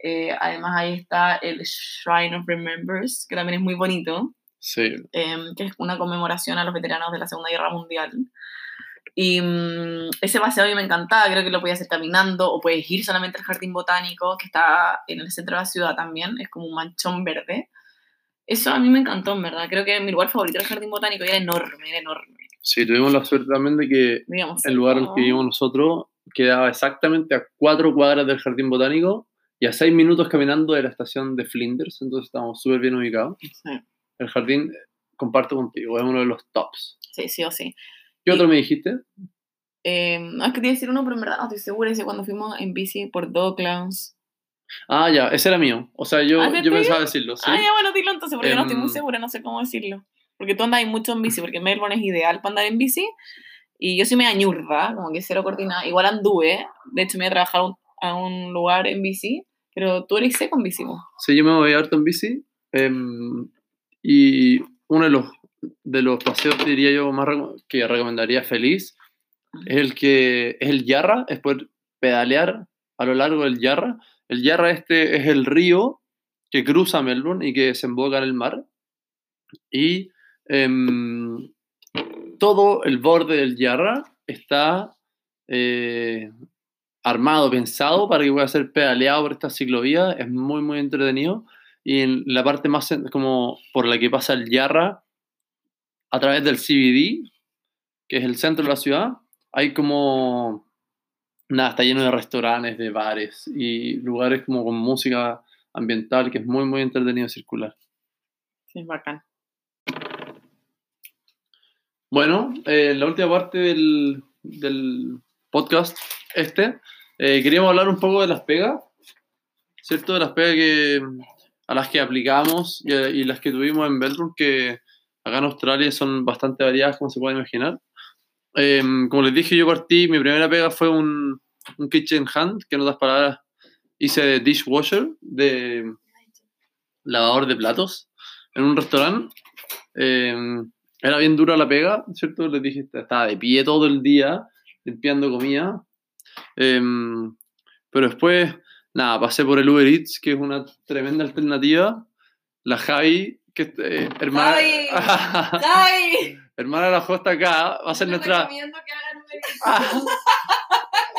eh, además, ahí está el Shrine of Remembrance, que también es muy bonito Sí. em, que es una conmemoración a los veteranos de la Segunda Guerra Mundial. Y mm, ese paseo a mí me encantaba, creo que lo podías hacer caminando o puedes ir solamente al jardín botánico que está en el centro de la ciudad también, es como un manchón verde. Eso a mí me encantó, en verdad. Creo que mi lugar favorito era el jardín botánico y era enorme, era enorme. Sí, tuvimos la suerte también de que Digamos, el lugar en el que vivimos nosotros quedaba exactamente a cuatro cuadras del jardín botánico y a seis minutos caminando de la estación de Flinders, entonces estábamos súper bien ubicados. Sí, El jardín, eh, comparto contigo, es uno de los tops. sí, sí o sí. ¿Qué otro me dijiste? Eh, no, es que te iba a decir uno, pero en verdad no estoy segura. Ese cuando fuimos en bici por Docklands. Ah, ya, ese era mío. O sea, yo, ¿Ah, yo pensaba decirlo, ¿sí? Ah, ya, bueno, dilo entonces, porque yo no estoy muy Em, segura, no sé cómo decirlo. Porque tú andas mucho en bici, porque Melbourne es ideal para andar en bici. Y yo soy media ñurda, como que cero coordinada. Igual anduve, de hecho me iba a trabajar a un, lugar en bici, pero tú eres seco en bici. po. Sí, yo me voy harto en bici. em, y uno de los, de los paseos, diría yo, más que recomendaría feliz es el que es el Yarra, es poder pedalear a lo largo del Yarra. El Yarra este es el río que cruza Melbourne y que desemboca en el mar. Y em, todo el borde del Yarra está eh, armado, pensado para que pueda ser pedaleado por esta ciclovía. Es muy, muy entretenido. Y en la parte más como por la que pasa el Yarra, a través del CBD, que es el centro de la ciudad, hay como... Nada, está lleno de restaurantes, de bares y lugares como con música ambiental, que es muy, muy entretenido circular. Sí, es bacán. Bueno, eh, la última parte del, del podcast este, eh, queríamos hablar un poco de las pegas, ¿cierto? De las pegas que, a las que aplicamos y, y las que tuvimos en Belroom, que acá en Australia son bastante variadas, como se puede imaginar. Eh, como les dije, yo partí, mi primera pega fue un, un kitchen hand, que en otras palabras hice de dishwasher, de lavador de platos, en un restaurante. Eh, era bien dura la pega, ¿cierto? Les dije, estaba de pie todo el día limpiando comida. Em, pero después, nada, pasé por el Uber Eats, que es una tremenda alternativa. La Javi, que eh, hermana, ¡Ay! hermana la Josta acá, va a ser Te nuestra... recomiendo que hagan un Uber Eats. Ah,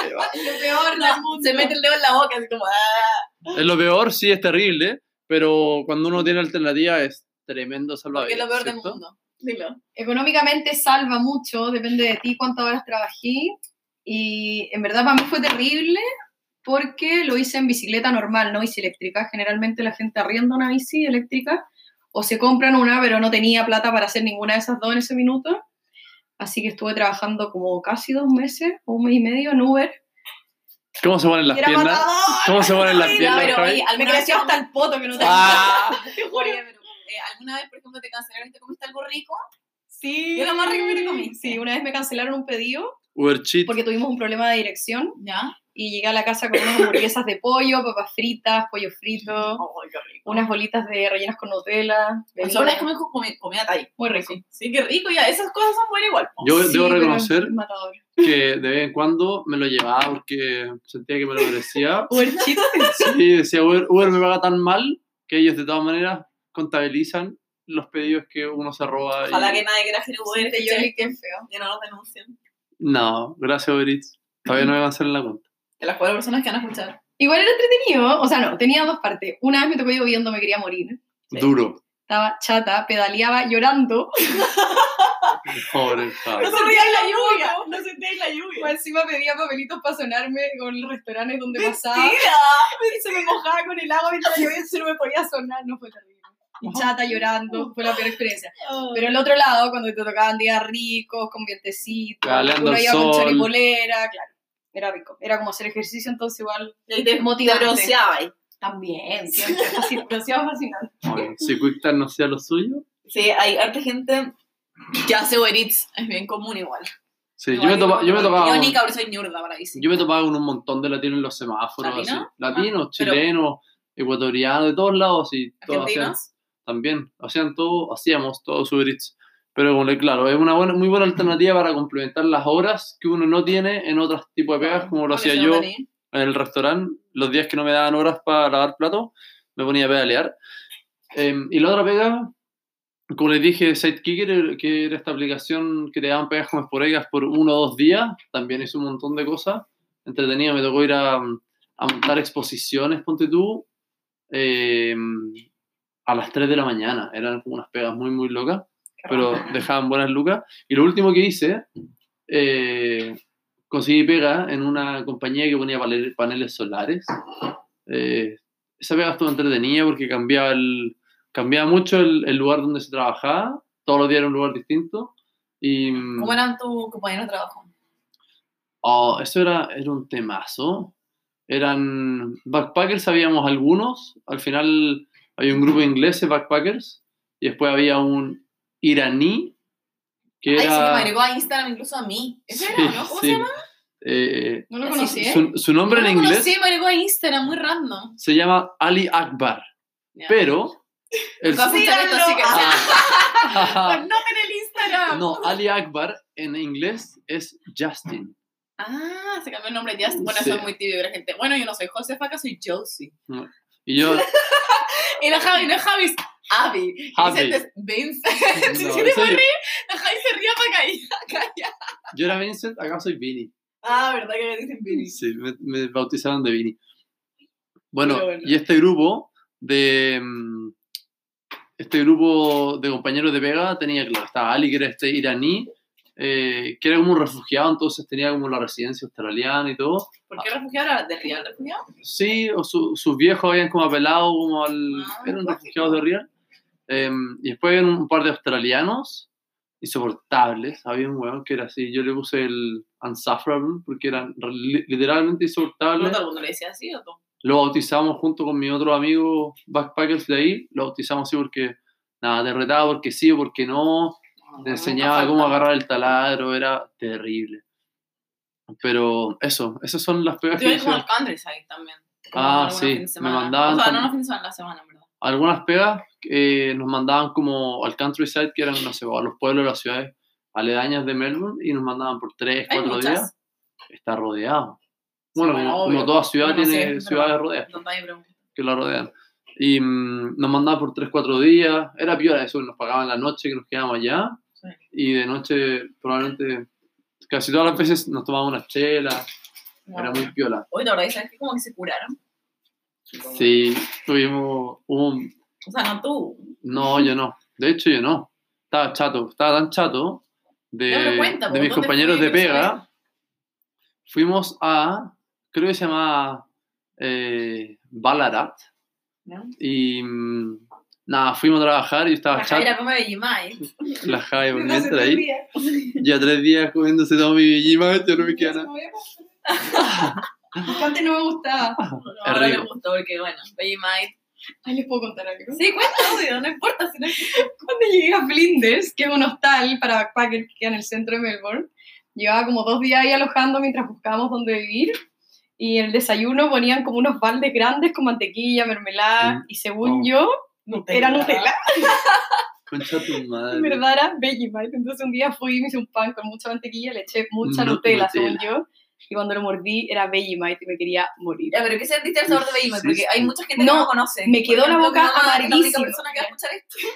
Es lo peor del mundo. Se mete el dedo en la boca, así como. ¡ah! es lo peor, sí, es terrible, pero cuando uno tiene alternativa es tremendo Porque es salvavidas. lo peor del ¿cierto? mundo. Dilo. Económicamente salva mucho, depende de ti cuántas horas trabajé. Y en verdad para mí fue terrible porque lo hice en bicicleta normal, no bici eléctrica. Generalmente la gente arrienda una bici eléctrica o se compran una, pero no tenía plata para hacer ninguna de esas dos en ese minuto. Así que estuve trabajando como casi dos meses o un mes y medio en Uber. ¿Cómo se ponen las piernas? matador. ¿Cómo se ponen las piernas, pero Javi? oye, Me creció hasta el poto que no te Ah, te juro. Oye, pero, eh, ¿alguna vez, por ejemplo, te cancelaron y te comiste algo rico? Sí. ¿Qué es lo más rico que te comiste? Sí, una vez me cancelaron un pedido Uber Cheat. porque tuvimos un problema de dirección ¿Ya? y llegué a la casa con unas hamburguesas de pollo, papas fritas, pollo frito, ¡Ay, qué rico! Unas bolitas de rellenas con Nutella. Eso bebida. es como comi- comida Thai. Muy rico. Sí, qué rico, ya. Esas cosas son buenas igual. Yo Sí, debo reconocer que de vez en cuando me lo llevaba porque sentía que me lo merecía. Uber Chit, Sí, decía Uber, Uber me paga tan mal que ellos de todas maneras contabilizan los pedidos que uno se roba. y- Ojalá que nadie quiera hacer Uber. de ¿cachai? Yoli, qué feo. Que no nos denuncien. No, gracias Uber Eats. Todavía no me van a hacer la cuenta. De las cuatro personas que van a escuchar. Igual era entretenido, o sea, no, tenía dos partes. Una vez me tocó lloviendo, me quería morir. Sí. Duro. Estaba chata, pedaleaba llorando. Pobre Javi. No sentíais la lluvia. No sentíais la lluvia. Pues encima pedía papelitos para sonarme con los restaurantes donde pasaba. Mentira. Y se me mojaba con el agua mientras llovía, se no me podía sonar, no fue terrible. Y chata llorando, fue la peor experiencia. Pero el otro lado, cuando te tocaban días ricos, con Pedaleando uno iba con choripolera, claro, era rico. Era como hacer ejercicio, entonces igual Y te Motivante. bronceabais. también, siempre, demasiado fascinante. Oye, Si QuickTime no sea lo suyo. Sí, hay harta gente que hace Uber Eats. Es bien común igual. Sí, yo me, topa- yo me topaba. Yo con- ni cabrón soy ñurda para ahí. sí. Yo me topaba con un montón de latinos en los semáforos. ¿Latinos? así. Latinos, Ah, pero- chilenos, ecuatorianos, de todos lados. Y todos hacían, también, hacían todo, hacíamos todos Uber Eats. Pero bueno, claro, es una buena, muy buena alternativa para complementar las horas que uno no tiene en otros tipos de pegas, como lo hacía yo en el restaurante. Los días que no me daban horas para lavar platos, me ponía a pedalear. Em, y la otra pega, como les dije, Sidekicker, que era esta aplicación que te daban pegas como esporádicas por uno o dos días, también hizo un montón de cosas. Entretenido, me tocó ir a, a montar exposiciones, ponte tú, em, a las 3 de la mañana. Eran como unas pegas muy, muy locas, pero dejaban buenas lucas. Y lo último que hice, eh, conseguí pega en una compañía que ponía paneles solares. Eh, esa pega estuvo entretenida porque cambiaba, el, cambiaba mucho el, el lugar donde se trabajaba. Todos los días era un lugar distinto. Y, ¿Cómo eran tus compañeros de trabajo? Oh, eso era, era un temazo. Eran backpackers, habíamos algunos. Al final había un grupo de ingleses, backpackers. Y después había un iraní que Ay, se me era. agregó a Instagram incluso a mí. ¿Ese Sí, era, no? ¿Cómo sí. se llama? Eh, No lo Sí, conocí, ¿eh? su, su nombre no en lo inglés conocí, me agregó a Instagram, muy random. se llama Ali Akbar. Pero. el- esto, así que- Ah, Pues no en el Instagram. no, Ali Akbar en inglés es Justin. Ah, se cambió el nombre ya. Bueno, Sí. eso es muy tibio de la gente. Bueno, yo no soy Josefa, acá soy Josie. Y yo, Y la Javi, no es Javi, es Abby. Abby. Vicente es Vincent. No, si te soy- ríe, deja y se ría para callar. Yo era Vincent, acá soy Vinny. Ah, ¿verdad que me dicen Billy? Sí, me, me bautizaron de Vinny. Bueno, y este grupo de. mm, Este grupo de compañeros de pega tenía, claro, estaba Ali, que era este iraní, eh, que era como un refugiado, entonces tenía como la residencia australiana y todo. ¿Por qué refugiado era de Real refugiado? Sí, o su- sus viejos habían como apelado como al... Ah, eran refugiados de Real. Eh, y después había un par de australianos insoportables. Había un weón que era así, yo le puse el unsufferable porque eran literalmente ¿No insoportables. todo el mundo le decía así o tú? Lo bautizamos junto con mi otro amigo backpackers de ahí. Lo bautizamos así porque, nada, te retaba porque sí o porque no. Te enseñaba cómo agarrar el taladro, era terrible. Pero eso, esas son las pegas Yo que iba como al countryside también. Ah, sí, me mandaban O sea, tam- no los fines de semana, la semana, en verdad. Algunas pegas eh, nos mandaban como al countryside, que eran, no sé, a los pueblos de las ciudades aledañas de Melbourne, y nos mandaban por tres, cuatro días. Está rodeado. Sí, Bueno, bueno, como, como toda ciudad Bueno, sí, tiene es ciudades rodeadas. Que la rodean. Y mm, nos mandaban por 3, 4 días. Era piola eso, nos pagaban la noche que nos quedábamos allá. Sí. Y de noche, probablemente, casi todas las veces nos tomábamos una chela. Era muy piola. Hoy, la verdad, ¿sabes qué? Como que se curaron. Sí, tuvimos un... O sea, no tú. No, yo no. De hecho, yo no. Estaba chato. Estaba tan chato de, cuenta, de mis ¿dónde compañeros de pega. Fuimos a, creo que se llamaba eh, Ballarat. ¿No? Y mm, nada, fuimos a trabajar y yo estaba La chato. Jaira come Vegemite. La Jai por ahí. Ya tres días comiéndose todo mi Vegemite, ya no me queda nada. Antes no me gustaba. Ahora rico. me gustó porque, bueno, Vegemite. Ay, les puedo contar algo. Sí, cuenta, obvio, no importa. Si no Cuando llegué a Flinders, que es un hostal para backpackers que queda en el centro de Melbourne, llevaba como dos días ahí alojando mientras buscábamos dónde vivir. Y en el desayuno ponían como unos baldes grandes con mantequilla, mermelada, Mm. y según Oh. yo, era Nutella. Concha tu madre. En verdad era Vegemite. Entonces un día fui y me hice un pan con mucha mantequilla, le eché mucha Nu- Nutella, Nutella. según yo. Y cuando lo mordí era Vegemite y me quería morir. Ya, pero ¿qué sentiste el sabor de Vegemite? Porque hay mucha gente que No, no lo conoce. me quedó la boca amarguísima.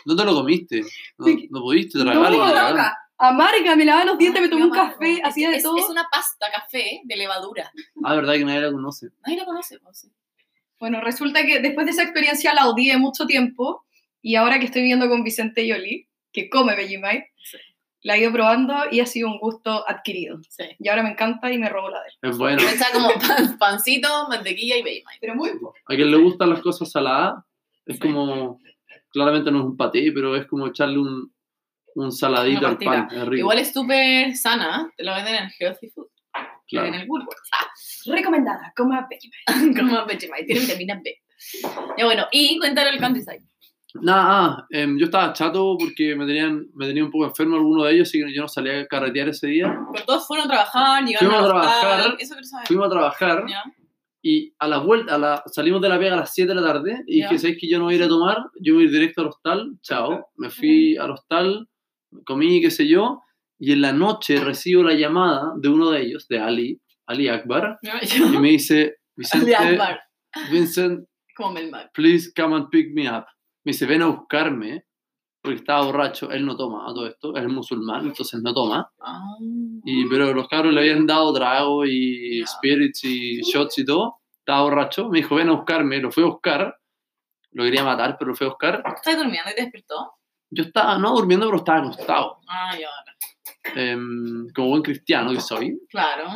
No te lo comiste. No, no pudiste No, tragarlo. boca. Amarga, me lavaba los dientes, me tomé un café, hacía de todo. Es una pasta café de levadura. Ah, verdad que nadie la conoce. Nadie la conoce, pues. sí. Bueno, resulta que después de esa experiencia la odié mucho tiempo y ahora que estoy viviendo con Vicente Yoli, que come Vegemite, Sí. La he ido probando y ha sido un gusto adquirido. Sí. Y ahora me encanta y me robo la de él. Es bueno. Echa como pan- pancito, mantequilla y Vegemite. Pero muy poco. A quien le gustan las cosas saladas, es Sí. como. Claramente no es un paté, pero es como echarle un, un saladito al pan. Es rico. Igual es súper sana, te lo venden en Healthy Food, claro. en el Woolworth. Recomendada, coma Vegemite. como Vegemite, tiene vitamina B. Ya bueno, y cuéntale el countryside. Nada, em, yo estaba chato porque me tenían, me tenía un poco enfermo alguno de ellos, así que yo no salía a carretear ese día. Pero todos fueron a trabajar, llegaron Fuimos a trabajar, Eso. Fuimos a trabajar y a la vuelta, a la, salimos de la pega a las 7 de la tarde y Ya. dije, ¿sabes que yo no voy a ir a tomar? Yo voy a ir directo al hostal, chao. Me fui al hostal, comí, qué sé yo, y en la noche recibo la llamada de uno de ellos, de Ali, Ali Akbar, y me dice, Vicente, Ali Akbar, Vincent, please come and pick me up. Me dice, ven a buscarme, porque estaba borracho, él no toma a todo esto, él es musulmán, entonces no toma. Ah. Y, pero los cabros le habían dado trago y Ya. spirits y shots y todo. Estaba borracho. Me dijo, ven a buscarme. Lo fue a buscar. Lo quería matar, pero lo fue a buscar. ¿Estás durmiendo y te despertó? Yo estaba, no durmiendo, pero estaba acostado. Ah, ya, em, como buen cristiano que soy. claro.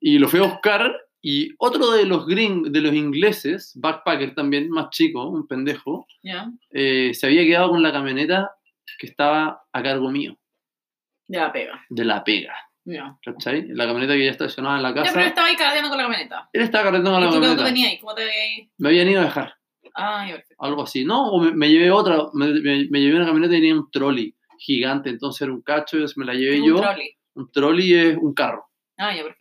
Y lo fui a buscar. Y otro de los gring, de los ingleses, backpacker también, más chico, un pendejo, eh, se había quedado con la camioneta que estaba a cargo mío, De la pega. de la pega. Ya. ¿Cachai? La camioneta que ya estacionaba en la casa. pero estaba ahí con la camioneta. Él estaba cargando con ¿Y la tú cómo te camioneta. ahí? ¿Cómo te venías ahí? Me habían ido a dejar. Ah, algo así, ¿no? O me, me llevé otra, me, me- me llevé una camioneta y tenía un trolley gigante, entonces era un cacho, me la llevé Un yo. trolley. Un trolley es un carro. Ah, ya, perfecto.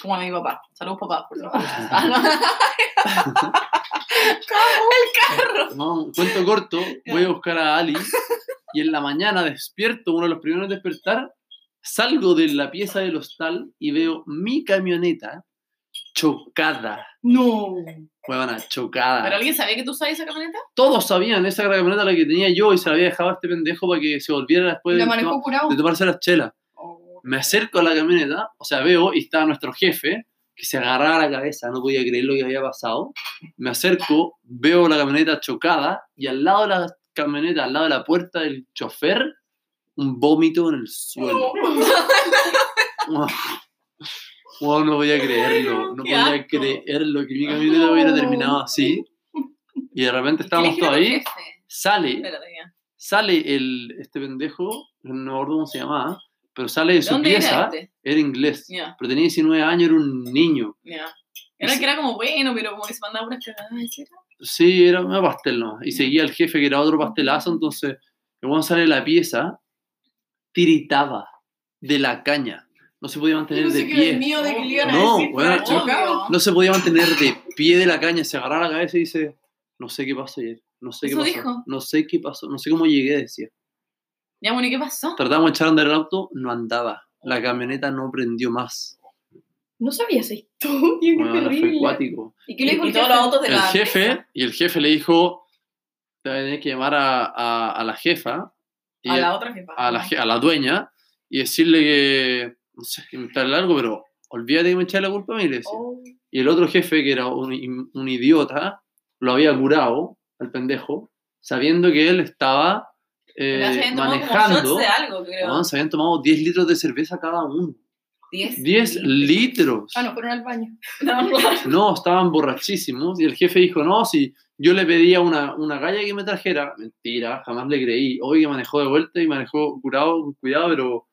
Como a mi papá. Saludos, papá. Por favor. Ah, el carro. No, cuento corto, voy a buscar a Ali y en la mañana despierto, uno de los primeros en despertar, salgo de la pieza del hostal y veo mi camioneta chocada. No. Huevona, chocada. ¿Pero alguien sabía que tú usabas esa camioneta? Todos sabían, esa era la camioneta la que tenía yo y se la había dejado a este pendejo para que se volviera después ¿La de, de tomarse las chelas. Me acerco a la camioneta, o sea, veo y está nuestro jefe que se agarraba la cabeza, no podía creer lo que había pasado. Me acerco, veo la camioneta chocada y al lado de la camioneta, al lado de la puerta del chofer, un vómito en el suelo. Wow, no podía creerlo, no podía creerlo que mi camioneta hubiera terminado así. Y de repente estábamos ¿Qué le todos ahí, sale, sale el, este pendejo, no me acuerdo cómo se llamaba, pero sale de ¿De su pieza, era este? era inglés, Ya, pero tenía 19 años, era un niño. ya. Era que era como bueno, pero como que se mandaba unas cagadas, ¿sí? Sí, era una pastel, ¿no? Y seguía el jefe, que era otro pastelazo, entonces, cuando sale de la pieza, tiritaba de la caña. No se podía mantener de pie. de No, decir, bueno. No se podía mantener de pie de la caña, se agarraba la cabeza y dice, no sé qué pasó ayer, no sé qué ¿Eso pasó, dijo? no sé qué pasó, no sé cómo llegué, decía. Ya, bueno, ¿y qué pasó? Tratamos de echar a andar el auto, no andaba. La camioneta no prendió más. No sabía esa historia, qué Bueno, terrible. ¿Y qué le dijo y el todos jefe? los autos de El la jefe, y el jefe le dijo, te va a tener que llamar a, a- a la jefa, y A la otra jefa. a la, a la dueña, y decirle que, no sé, que me está largo, pero olvídate que me echáis la culpa a mí, le decía. Oh. Y el otro jefe, que era un, un idiota, lo había curado, al pendejo, sabiendo que él estaba eh, Ya se habían tomado como manejando. shots de algo, creo. weón, se habían tomado 10 litros de cerveza cada uno. 10. 10 litros. Ah, no, fueron al baño. No, estaban borrachísimos. Y el jefe dijo, no, si yo le pedía una, una galla que me trajera. Mentira, jamás le creí. Hoy que manejó de vuelta y manejó curado, con cuidado, pero,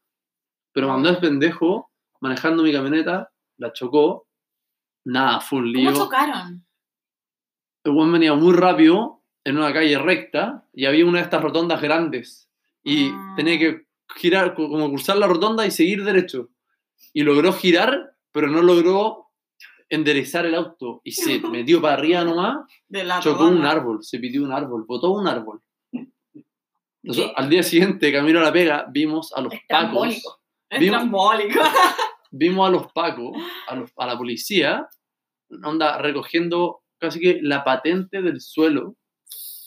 pero mandó el pendejo manejando mi camioneta, la chocó. Nada, fue un lío. ¿Cómo chocaron? el weón venía muy rápido en una calle recta y había una de estas rotondas grandes. Y Ah. tenía que girar, co- como cruzar la rotonda y seguir derecho. Y logró girar, pero no logró enderezar el auto. Y se metió para arriba nomás, De la chocó un árbol, se pidió un árbol, botó un árbol. Al día siguiente, camino a la pega, vimos a los pacos, Vimos- vimos a los pacos, a, los- a la policía, onda recogiendo casi que la patente del suelo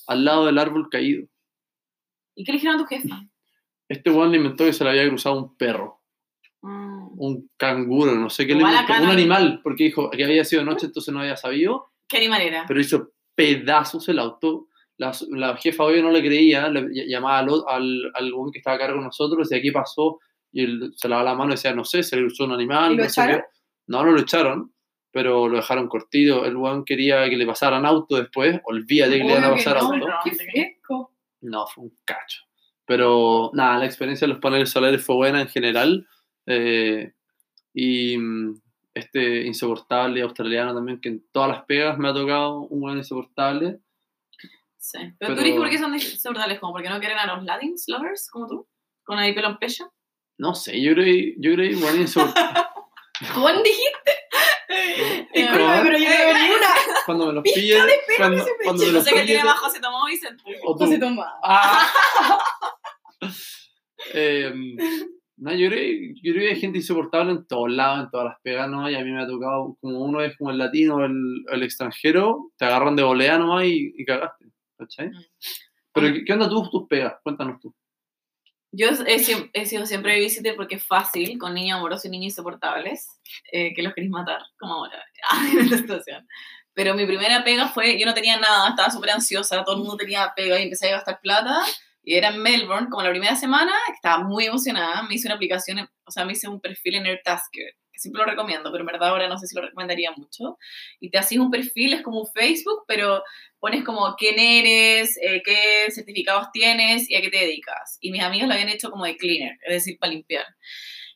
al lado del árbol caído. ¿Y qué le dijeron a tu jefa? Este weón le inventó que se le había cruzado un perro, Mm, un canguro, no sé qué le inventó, un animal, porque dijo que había sido noche, entonces no había sabido, ¿Qué animal era? pero hizo pedazos el auto. La, la jefa obvio no le creía, le ll- llamaba al, al, al weón que estaba a cargo de nosotros, decía, ¿qué pasó? Y él se lavaba la mano y decía, no sé, se le cruzó un animal. ¿Y lo no sé qué". echaron? No, no lo echaron, pero lo dejaron cortito. El weón quería que le pasaran auto después, olvídate que le iban a pasar no, auto. Fresco. No, fue un cacho. Pero nada, la experiencia de los paneles solares fue buena en general. eh, y mm, este insoportable australiano también, que en todas las pegas me ha tocado un buen insoportable. Sí. Pero, Pero- tú dices por qué son insoportables, como porque no quieren a los Latins lovers, como tú, con ahí pelo en pecho. No sé, yo creo que, yo creo que igual insoportable. ¿Juan dijiste? Eh, pero yo no veo ni una. cuando me los pillen, cuando, cuando pecho. me No los sé pillen, tiene más José Tomás Vicente. o se tú. toma. Ah. Eh, no, yo creo, yo creo que hay gente insoportable en todos lados, en todas las pegas, ¿no? Y a mí me ha tocado, como uno es como el latino o el, el extranjero, te agarran de volea nomás y, y cagaste, ¿cachai? Mm. Pero, ¿qué, qué onda tú, tus pegas? Cuéntanos tú. Yo he, he sido siempre babysitter porque es fácil con niños amorosos y niños insoportables eh, que los queréis matar, como ahora, en esta situación. Pero mi primera pega fue, yo no tenía nada, estaba súper ansiosa, todo el mundo tenía pega y empecé a gastar plata. Y era en Melbourne, como la primera semana, estaba muy emocionada, me hice una aplicación, o sea, me hice un perfil en AirTasker, que siempre lo recomiendo, pero en verdad ahora no sé si lo recomendaría mucho. Y te haces un perfil, es como un Facebook, pero pones como quién eres, eh, qué certificados tienes y a qué te dedicas. Y mis amigos lo habían hecho como de cleaner, es decir, para limpiar.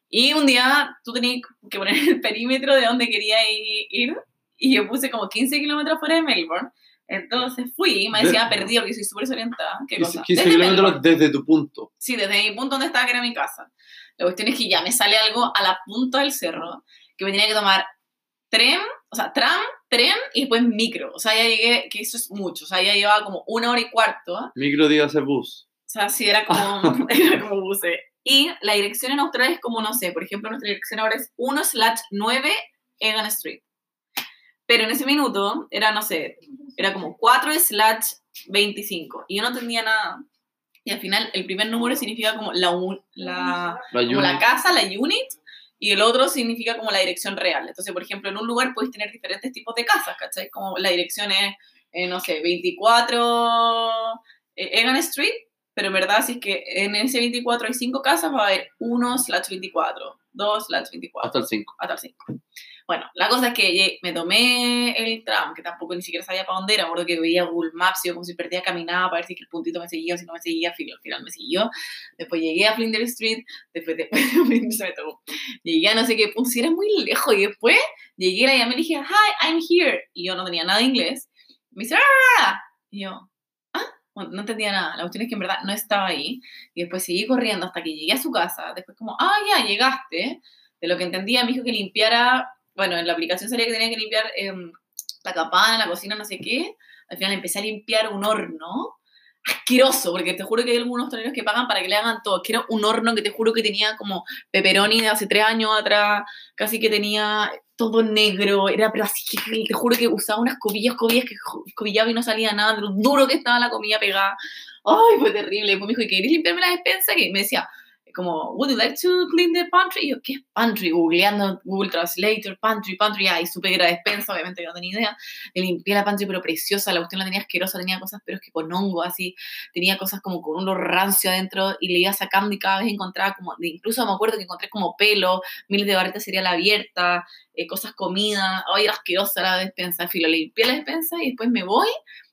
Y un día tú tenías que poner el perímetro de dónde quería i- ir y yo puse como 15 kilómetros fuera de Melbourne. Entonces fui, me decía De- perdido porque soy súper desorientada. ¿Qué 15, cosa? 15 Desde kilómetros Melbourne. desde tu punto. Sí, desde mi punto donde estaba, que era mi casa. La cuestión es que ya me sale algo a la punta del cerro, que me tenía que tomar tren, o sea, tram, tren y después micro. O sea, ya llegué, que eso es mucho. O sea, ya llevaba como una hora y cuarto. Micro dígase bus. O sea, sí, era como, era como buce. Y la dirección en Australia es como, no sé, por ejemplo, nuestra dirección ahora es 1 slash 9 Egan Street. Pero en ese minuto era, no sé, era como 4 slash 25. Y yo no entendía nada. Y al final el primer número significa como la, la, La como la casa, la unit, y el otro significa como la dirección real. Entonces, por ejemplo, en un lugar puedes tener diferentes tipos de casas, ¿cachai? Como la dirección es, eh, no sé, 24 eh, Egan Street, pero en verdad, si es que en ese 24 hay 5 casas, va a haber 1 slash 24, 2 slash 24 Hasta el 5. hasta el 5. Bueno, la cosa es que lle- me tomé el tram, que tampoco ni siquiera sabía para dónde era, me que veía Google Maps, y yo como si perdía caminaba para ver si el puntito me seguía o si no me seguía, al final me siguió. Después llegué a Flinders Street, después de Flinders se me tocó. Llegué a no sé qué punto, si era muy lejos, y después llegué, la llamé y le dije, hi, I'm here, y yo no tenía nada de inglés. Me dice, ¡ah! Y yo, ¿ah? Bueno, no entendía nada, la cuestión es que en verdad no estaba ahí, y después seguí corriendo hasta que llegué a su casa, después como, ah, ya, llegaste, de lo que entendía me dijo que limpiara, bueno, en la aplicación salía que tenía que limpiar em, la campana, la cocina, no sé qué, al final empecé a limpiar un horno, asqueroso, porque te juro que hay algunos hosteleros que pagan para que le hagan todo, que era un horno que te juro que tenía como pepperoni de hace tres años atrás, casi que tenía todo negro, era pero así que te juro que usaba unas cobillas, cobillas que jo- cobillaba y no salía nada, de lo duro que estaba la comida pegada. Ay, fue terrible. Después me dijo, ¿querés limpiarme la despensa? Que me decía, como, would you like to clean the pantry? Y yo, ¿qué es pantry? Googleando Google Translator, pantry, pantry, ay, supe que era despensa, obviamente no tenía idea. Le limpié la pantry, pero preciosa, la cuestión la tenía asquerosa, tenía cosas, pero es que con hongo, así, tenía cosas como con un rancio adentro, y le iba sacando y cada vez encontraba como, incluso me acuerdo que encontré como pelo, miles de barritas cereal abierta, eh, cosas comida, ay, era asquerosa la despensa, filo, le limpié la despensa y después me voy,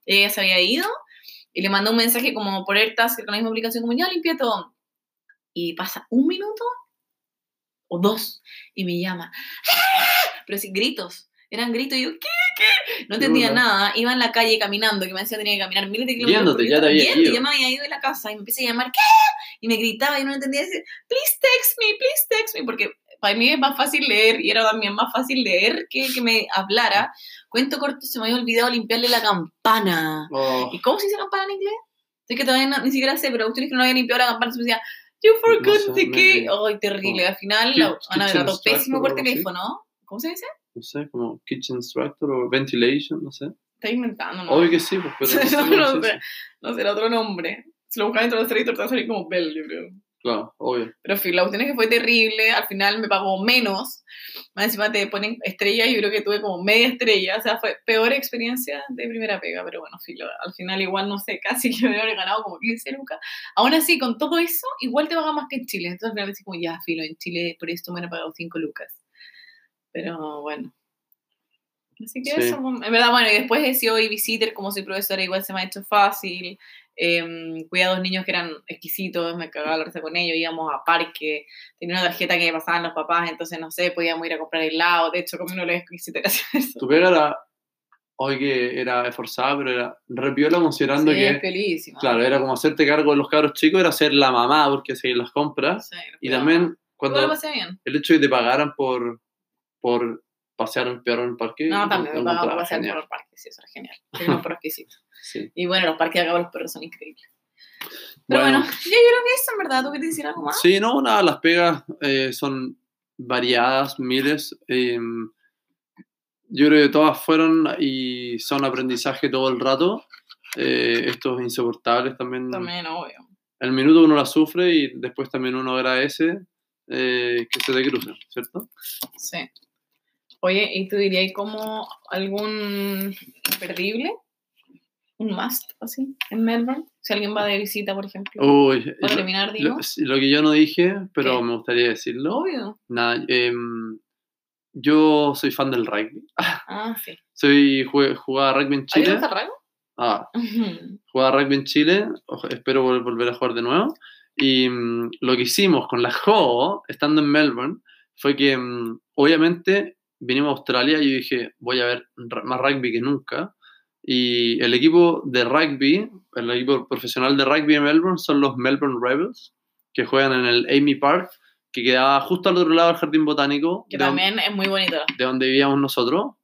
ella se había ido, y le mandé un mensaje como por AirTask con la misma aplicación, como ya limpié todo. Y pasa un minuto o dos y me llama. Pero sí, gritos. Eran gritos y yo, ¿qué? ¿Qué? No entendía nada. Iba en la calle caminando, que me decía tenía que caminar miles de kilómetros. Ya te habías yendo, ido. Ya me había ido de la casa y me empecé a llamar, ¿qué? Y me gritaba y no entendía. Decía, please text me, please text me. Porque para mí es más fácil leer y era también más fácil leer que que me hablara. Cuento corto, se me había olvidado limpiarle la campana. Oh, ¿Y cómo se dice campana en inglés? Sé que todavía no- ni siquiera sé, pero usted es que no había limpiado la campana, se me decía, you forgot de sé, qué. me- Ay, terrible. como Al final, la kitchen trató pésimo por teléfono. ¿Cómo se dice? no sé, como kitchen structure o ventilation, no sé. Está inventando, ¿no? Obvio que sí, pues, pero no sé no, cómo no sé. No sé, era otro nombre. Si lo buscas dentro del Translator te va a salir como Bell, yo creo. Claro, obvio. Pero la cuestión es que fue terrible. Al final me pagó menos. Más encima te ponen estrellas y yo creo que tuve como media estrella. O sea, fue peor experiencia de primera pega. Pero bueno, filo, al final igual no sé, casi que me habría ganado como 15 lucas. Aún así, con todo eso, igual te pagan más que en Chile. Entonces al final decís como, ya, filo, en Chile por esto me han pagado 5 lucas. Pero bueno. Así que Sí. eso, en verdad, bueno, y después he sido babysitter, como soy profesora, igual se me ha hecho fácil. Eh, cuidé a dos niños que eran exquisitos, me cagaba la risa con ellos, íbamos a parque, tenía una tarjeta que me pasaban los papás, entonces no sé, podíamos ir a comprar helado, de hecho, los exquisitos gracias a eso. Tu pega era, hoy que era esforzada, pero era repiola considerando Sí, es que, pelísima. claro, era como hacerte cargo de los cabros chicos, era ser la mamá porque seguir las compras. Sí, Y también cuando lo bien. el hecho de que te pagaran por, por pasear un perro en el parque. No, también me por encontraba pasear por genial. los parques, sí, eso era genial. Era un exquisito. Sí. Y bueno, los parques de acá los perros son increíbles. Pero bueno, yo creo que eso en verdad, ¿tú qué te decir algo más? Sí, no, nada, las pegas eh, son variadas, miles. eh, yo creo que todas fueron y son aprendizaje todo el rato. Eh, estos insoportables también. También, obvio. El minuto uno la sufre y después también uno agradece eh, que se te crucen, ¿cierto? Sí. Oye, ¿y tú dirías como algún imperdible? ¿Un must, así, en Melbourne? Si alguien va de visita, por ejemplo. Uy, Para lo, terminar, digo. lo- lo que yo no dije, pero ¿Qué? me gustaría decirlo. Obvio. Nada, em, yo soy fan del rugby. Ah, sí. Soy jue- jugaba rugby en ¿A ti Chile. gusta el rugby? Ah, Ujú. jugaba rugby en Chile, espero vol- volver a jugar de nuevo. Y mm, lo que hicimos con la JO, estando en Melbourne, fue que mm, obviamente vinimos a Australia y yo dije, voy a ver más rugby que nunca. Y el equipo de rugby, el equipo profesional de rugby en Melbourne son los Melbourne Rebels, que juegan en el Amy Park, que quedaba justo al otro lado del Jardín Botánico, Que también es muy bonito. de donde vivíamos nosotros.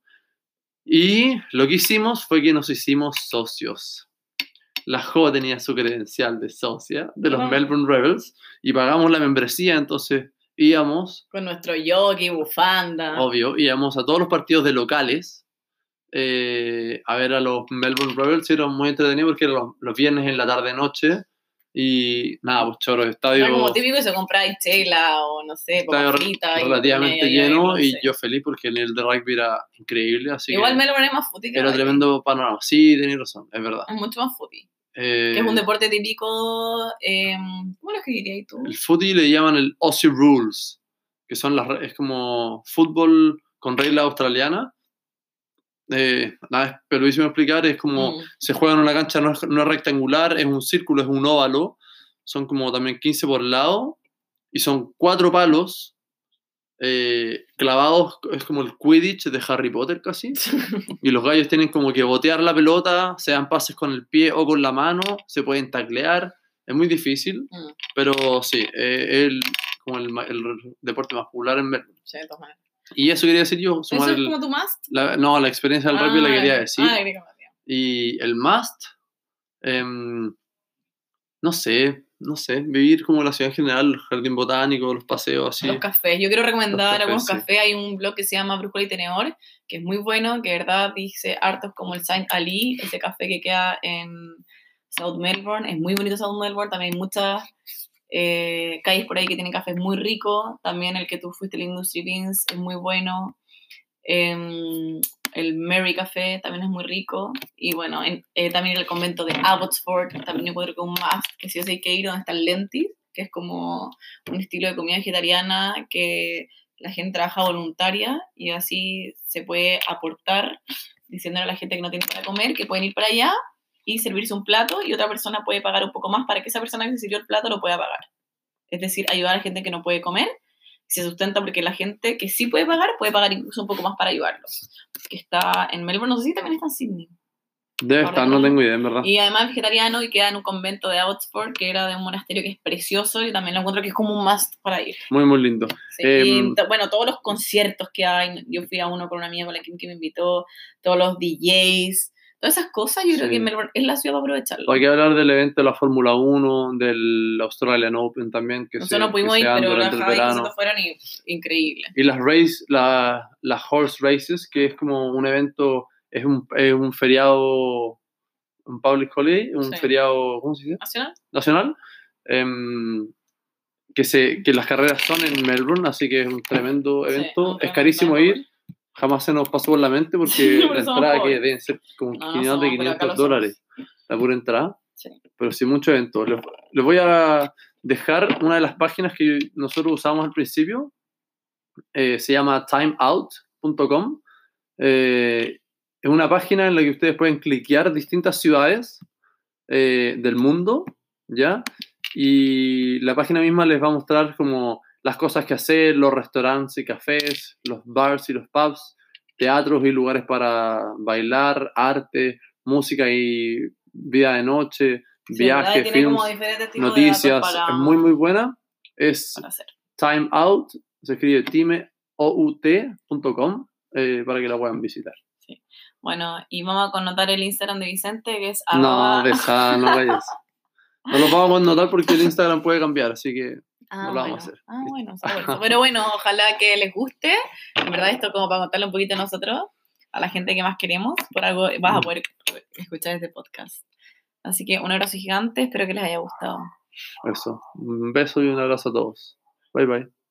Y lo que hicimos fue que nos hicimos socios. La Jo tenía su credencial de socia de los. Melbourne Rebels y pagamos la membresía, entonces íbamos, Con nuestro yogi, bufanda. obvio, íbamos a todos los partidos de locales eh, a ver a los Melbourne Rebels y era muy entretenido porque eran los, los viernes en la tarde-noche y nada, pues choro, estadio, Era como típico se compráis chela o no sé, y relativamente ahí, lleno no y yo feliz porque el nivel de rugby era increíble, así Igual que Melbourne es más footy que era rugby. tremendo panorama. Sí, tenéis razón, es verdad. Es mucho más footy. Eh, Que es un deporte típico. eh, ¿Cómo lo escribirías tú? El footy le llaman el Aussie Rules, que son las, es como fútbol con regla australiana. Eh, nada, es peludísimo explicar, es como Mm. se juega en una cancha no es, no es rectangular, es un círculo, es un óvalo, son como también 15 por lado, y son cuatro palos eh, clavados, es como el Quidditch de Harry Potter casi, y los gallos tienen como que botear la pelota, sean pases con el pie o con la mano, se pueden taclear, es muy difícil, Mm, pero sí, eh, el, como el, deporte más popular en Melbourne. sí, de todas maneras. Y eso quería decir yo, ¿Eso es el- como tu must? la- no, la experiencia del rugby la Ah, quería decir. Ah. Y el must, em, no sé, no sé, vivir como la ciudad en general, el jardín botánico, los paseos así. Los cafés. Yo quiero recomendar algunos cafés, sí. cafés. Hay un blog que se llama Brújula y Tenedor, que es muy bueno, que de verdad dice hartos como el Saint Ali, ese café que queda en South Melbourne. Es muy bonito South Melbourne. También hay muchas eh, calles por ahí que tienen cafés muy ricos. También el que tú fuiste, el Industry Beans, es muy bueno. Em, el Mary Café también es muy rico. Y bueno, en- eh, también el convento de Abbotsford, también encuentro que un must, que sí o hay que ir donde está el Lentis, que es como un estilo de comida vegetariana que la gente trabaja voluntaria y así se puede aportar diciéndole a la gente que no tiene para comer que pueden ir para allá y servirse un plato y otra persona puede pagar un poco más para que esa persona que se sirvió el plato lo pueda pagar. Es decir, ayudar a la gente que no puede comer se sustenta porque la gente que sí puede pagar puede pagar incluso un poco más para ayudarlos. Que está en Melbourne, no sé si también está en Sydney. Debe estar, no. tengo idea, en verdad. Y además vegetariano y queda en un convento de Abbotsford, que era de un monasterio que es precioso y también lo encuentro que es como un must para ir. Muy, muy lindo. Sí, Em, y, t- bueno, todos los conciertos que hay, yo fui a uno con una amiga con la que me invitó, todos los DJs, todas esas cosas, yo creo Sí. que Melbourne es la ciudad para aprovecharlo. Hay que hablar del evento de la Fórmula 1, del Australian Open también, que se, Nosotros no pudimos se ir, pero las verano. fueron y increíble. Y las race, la- las horse races, que es como un evento, es un, es un feriado, un public holiday, un Sí. feriado, ¿cómo se dice? ¿Nacional? Nacional. em, que, se, que las carreras son en Melbourne, así que es un tremendo Sí, evento. un es carísimo ir, jamás se nos pasó por la mente porque Sí, la entrada que deben ser como No, no 500 somos, de pero acá 500 lo somos. dólares, la pura entrada. Sí. Pero sí, mucho evento. Les, les voy a dejar una de las páginas que nosotros usamos al principio. Eh, se llama timeout.com. Eh, es una página en la que ustedes pueden cliquear distintas ciudades eh, del mundo, ¿ya? Y la página misma les va a mostrar como las cosas que hacer, los restaurantes y cafés, los bars y los pubs, teatros y lugares para bailar, arte, música y vida de noche, Sí, viajes, films, noticias. para, Es muy, muy buena. Es hacer. timeout, se escribe timeout.com eh, para que la puedan visitar. Bueno, y vamos a connotar el Instagram de Vicente, que es No, arroba- de esa no vayas. No lo vamos a notar porque el Instagram puede cambiar, así que Ah, no lo vamos bueno. a hacer. Ah, bueno, bueno. Pero bueno, ojalá que les guste. En verdad, esto como para contarle un poquito a nosotros, a la gente que más queremos, por algo vas a Mm. poder escuchar este podcast. Así que un abrazo gigante, espero que les haya gustado. eso. Un beso y un abrazo a todos. Bye bye.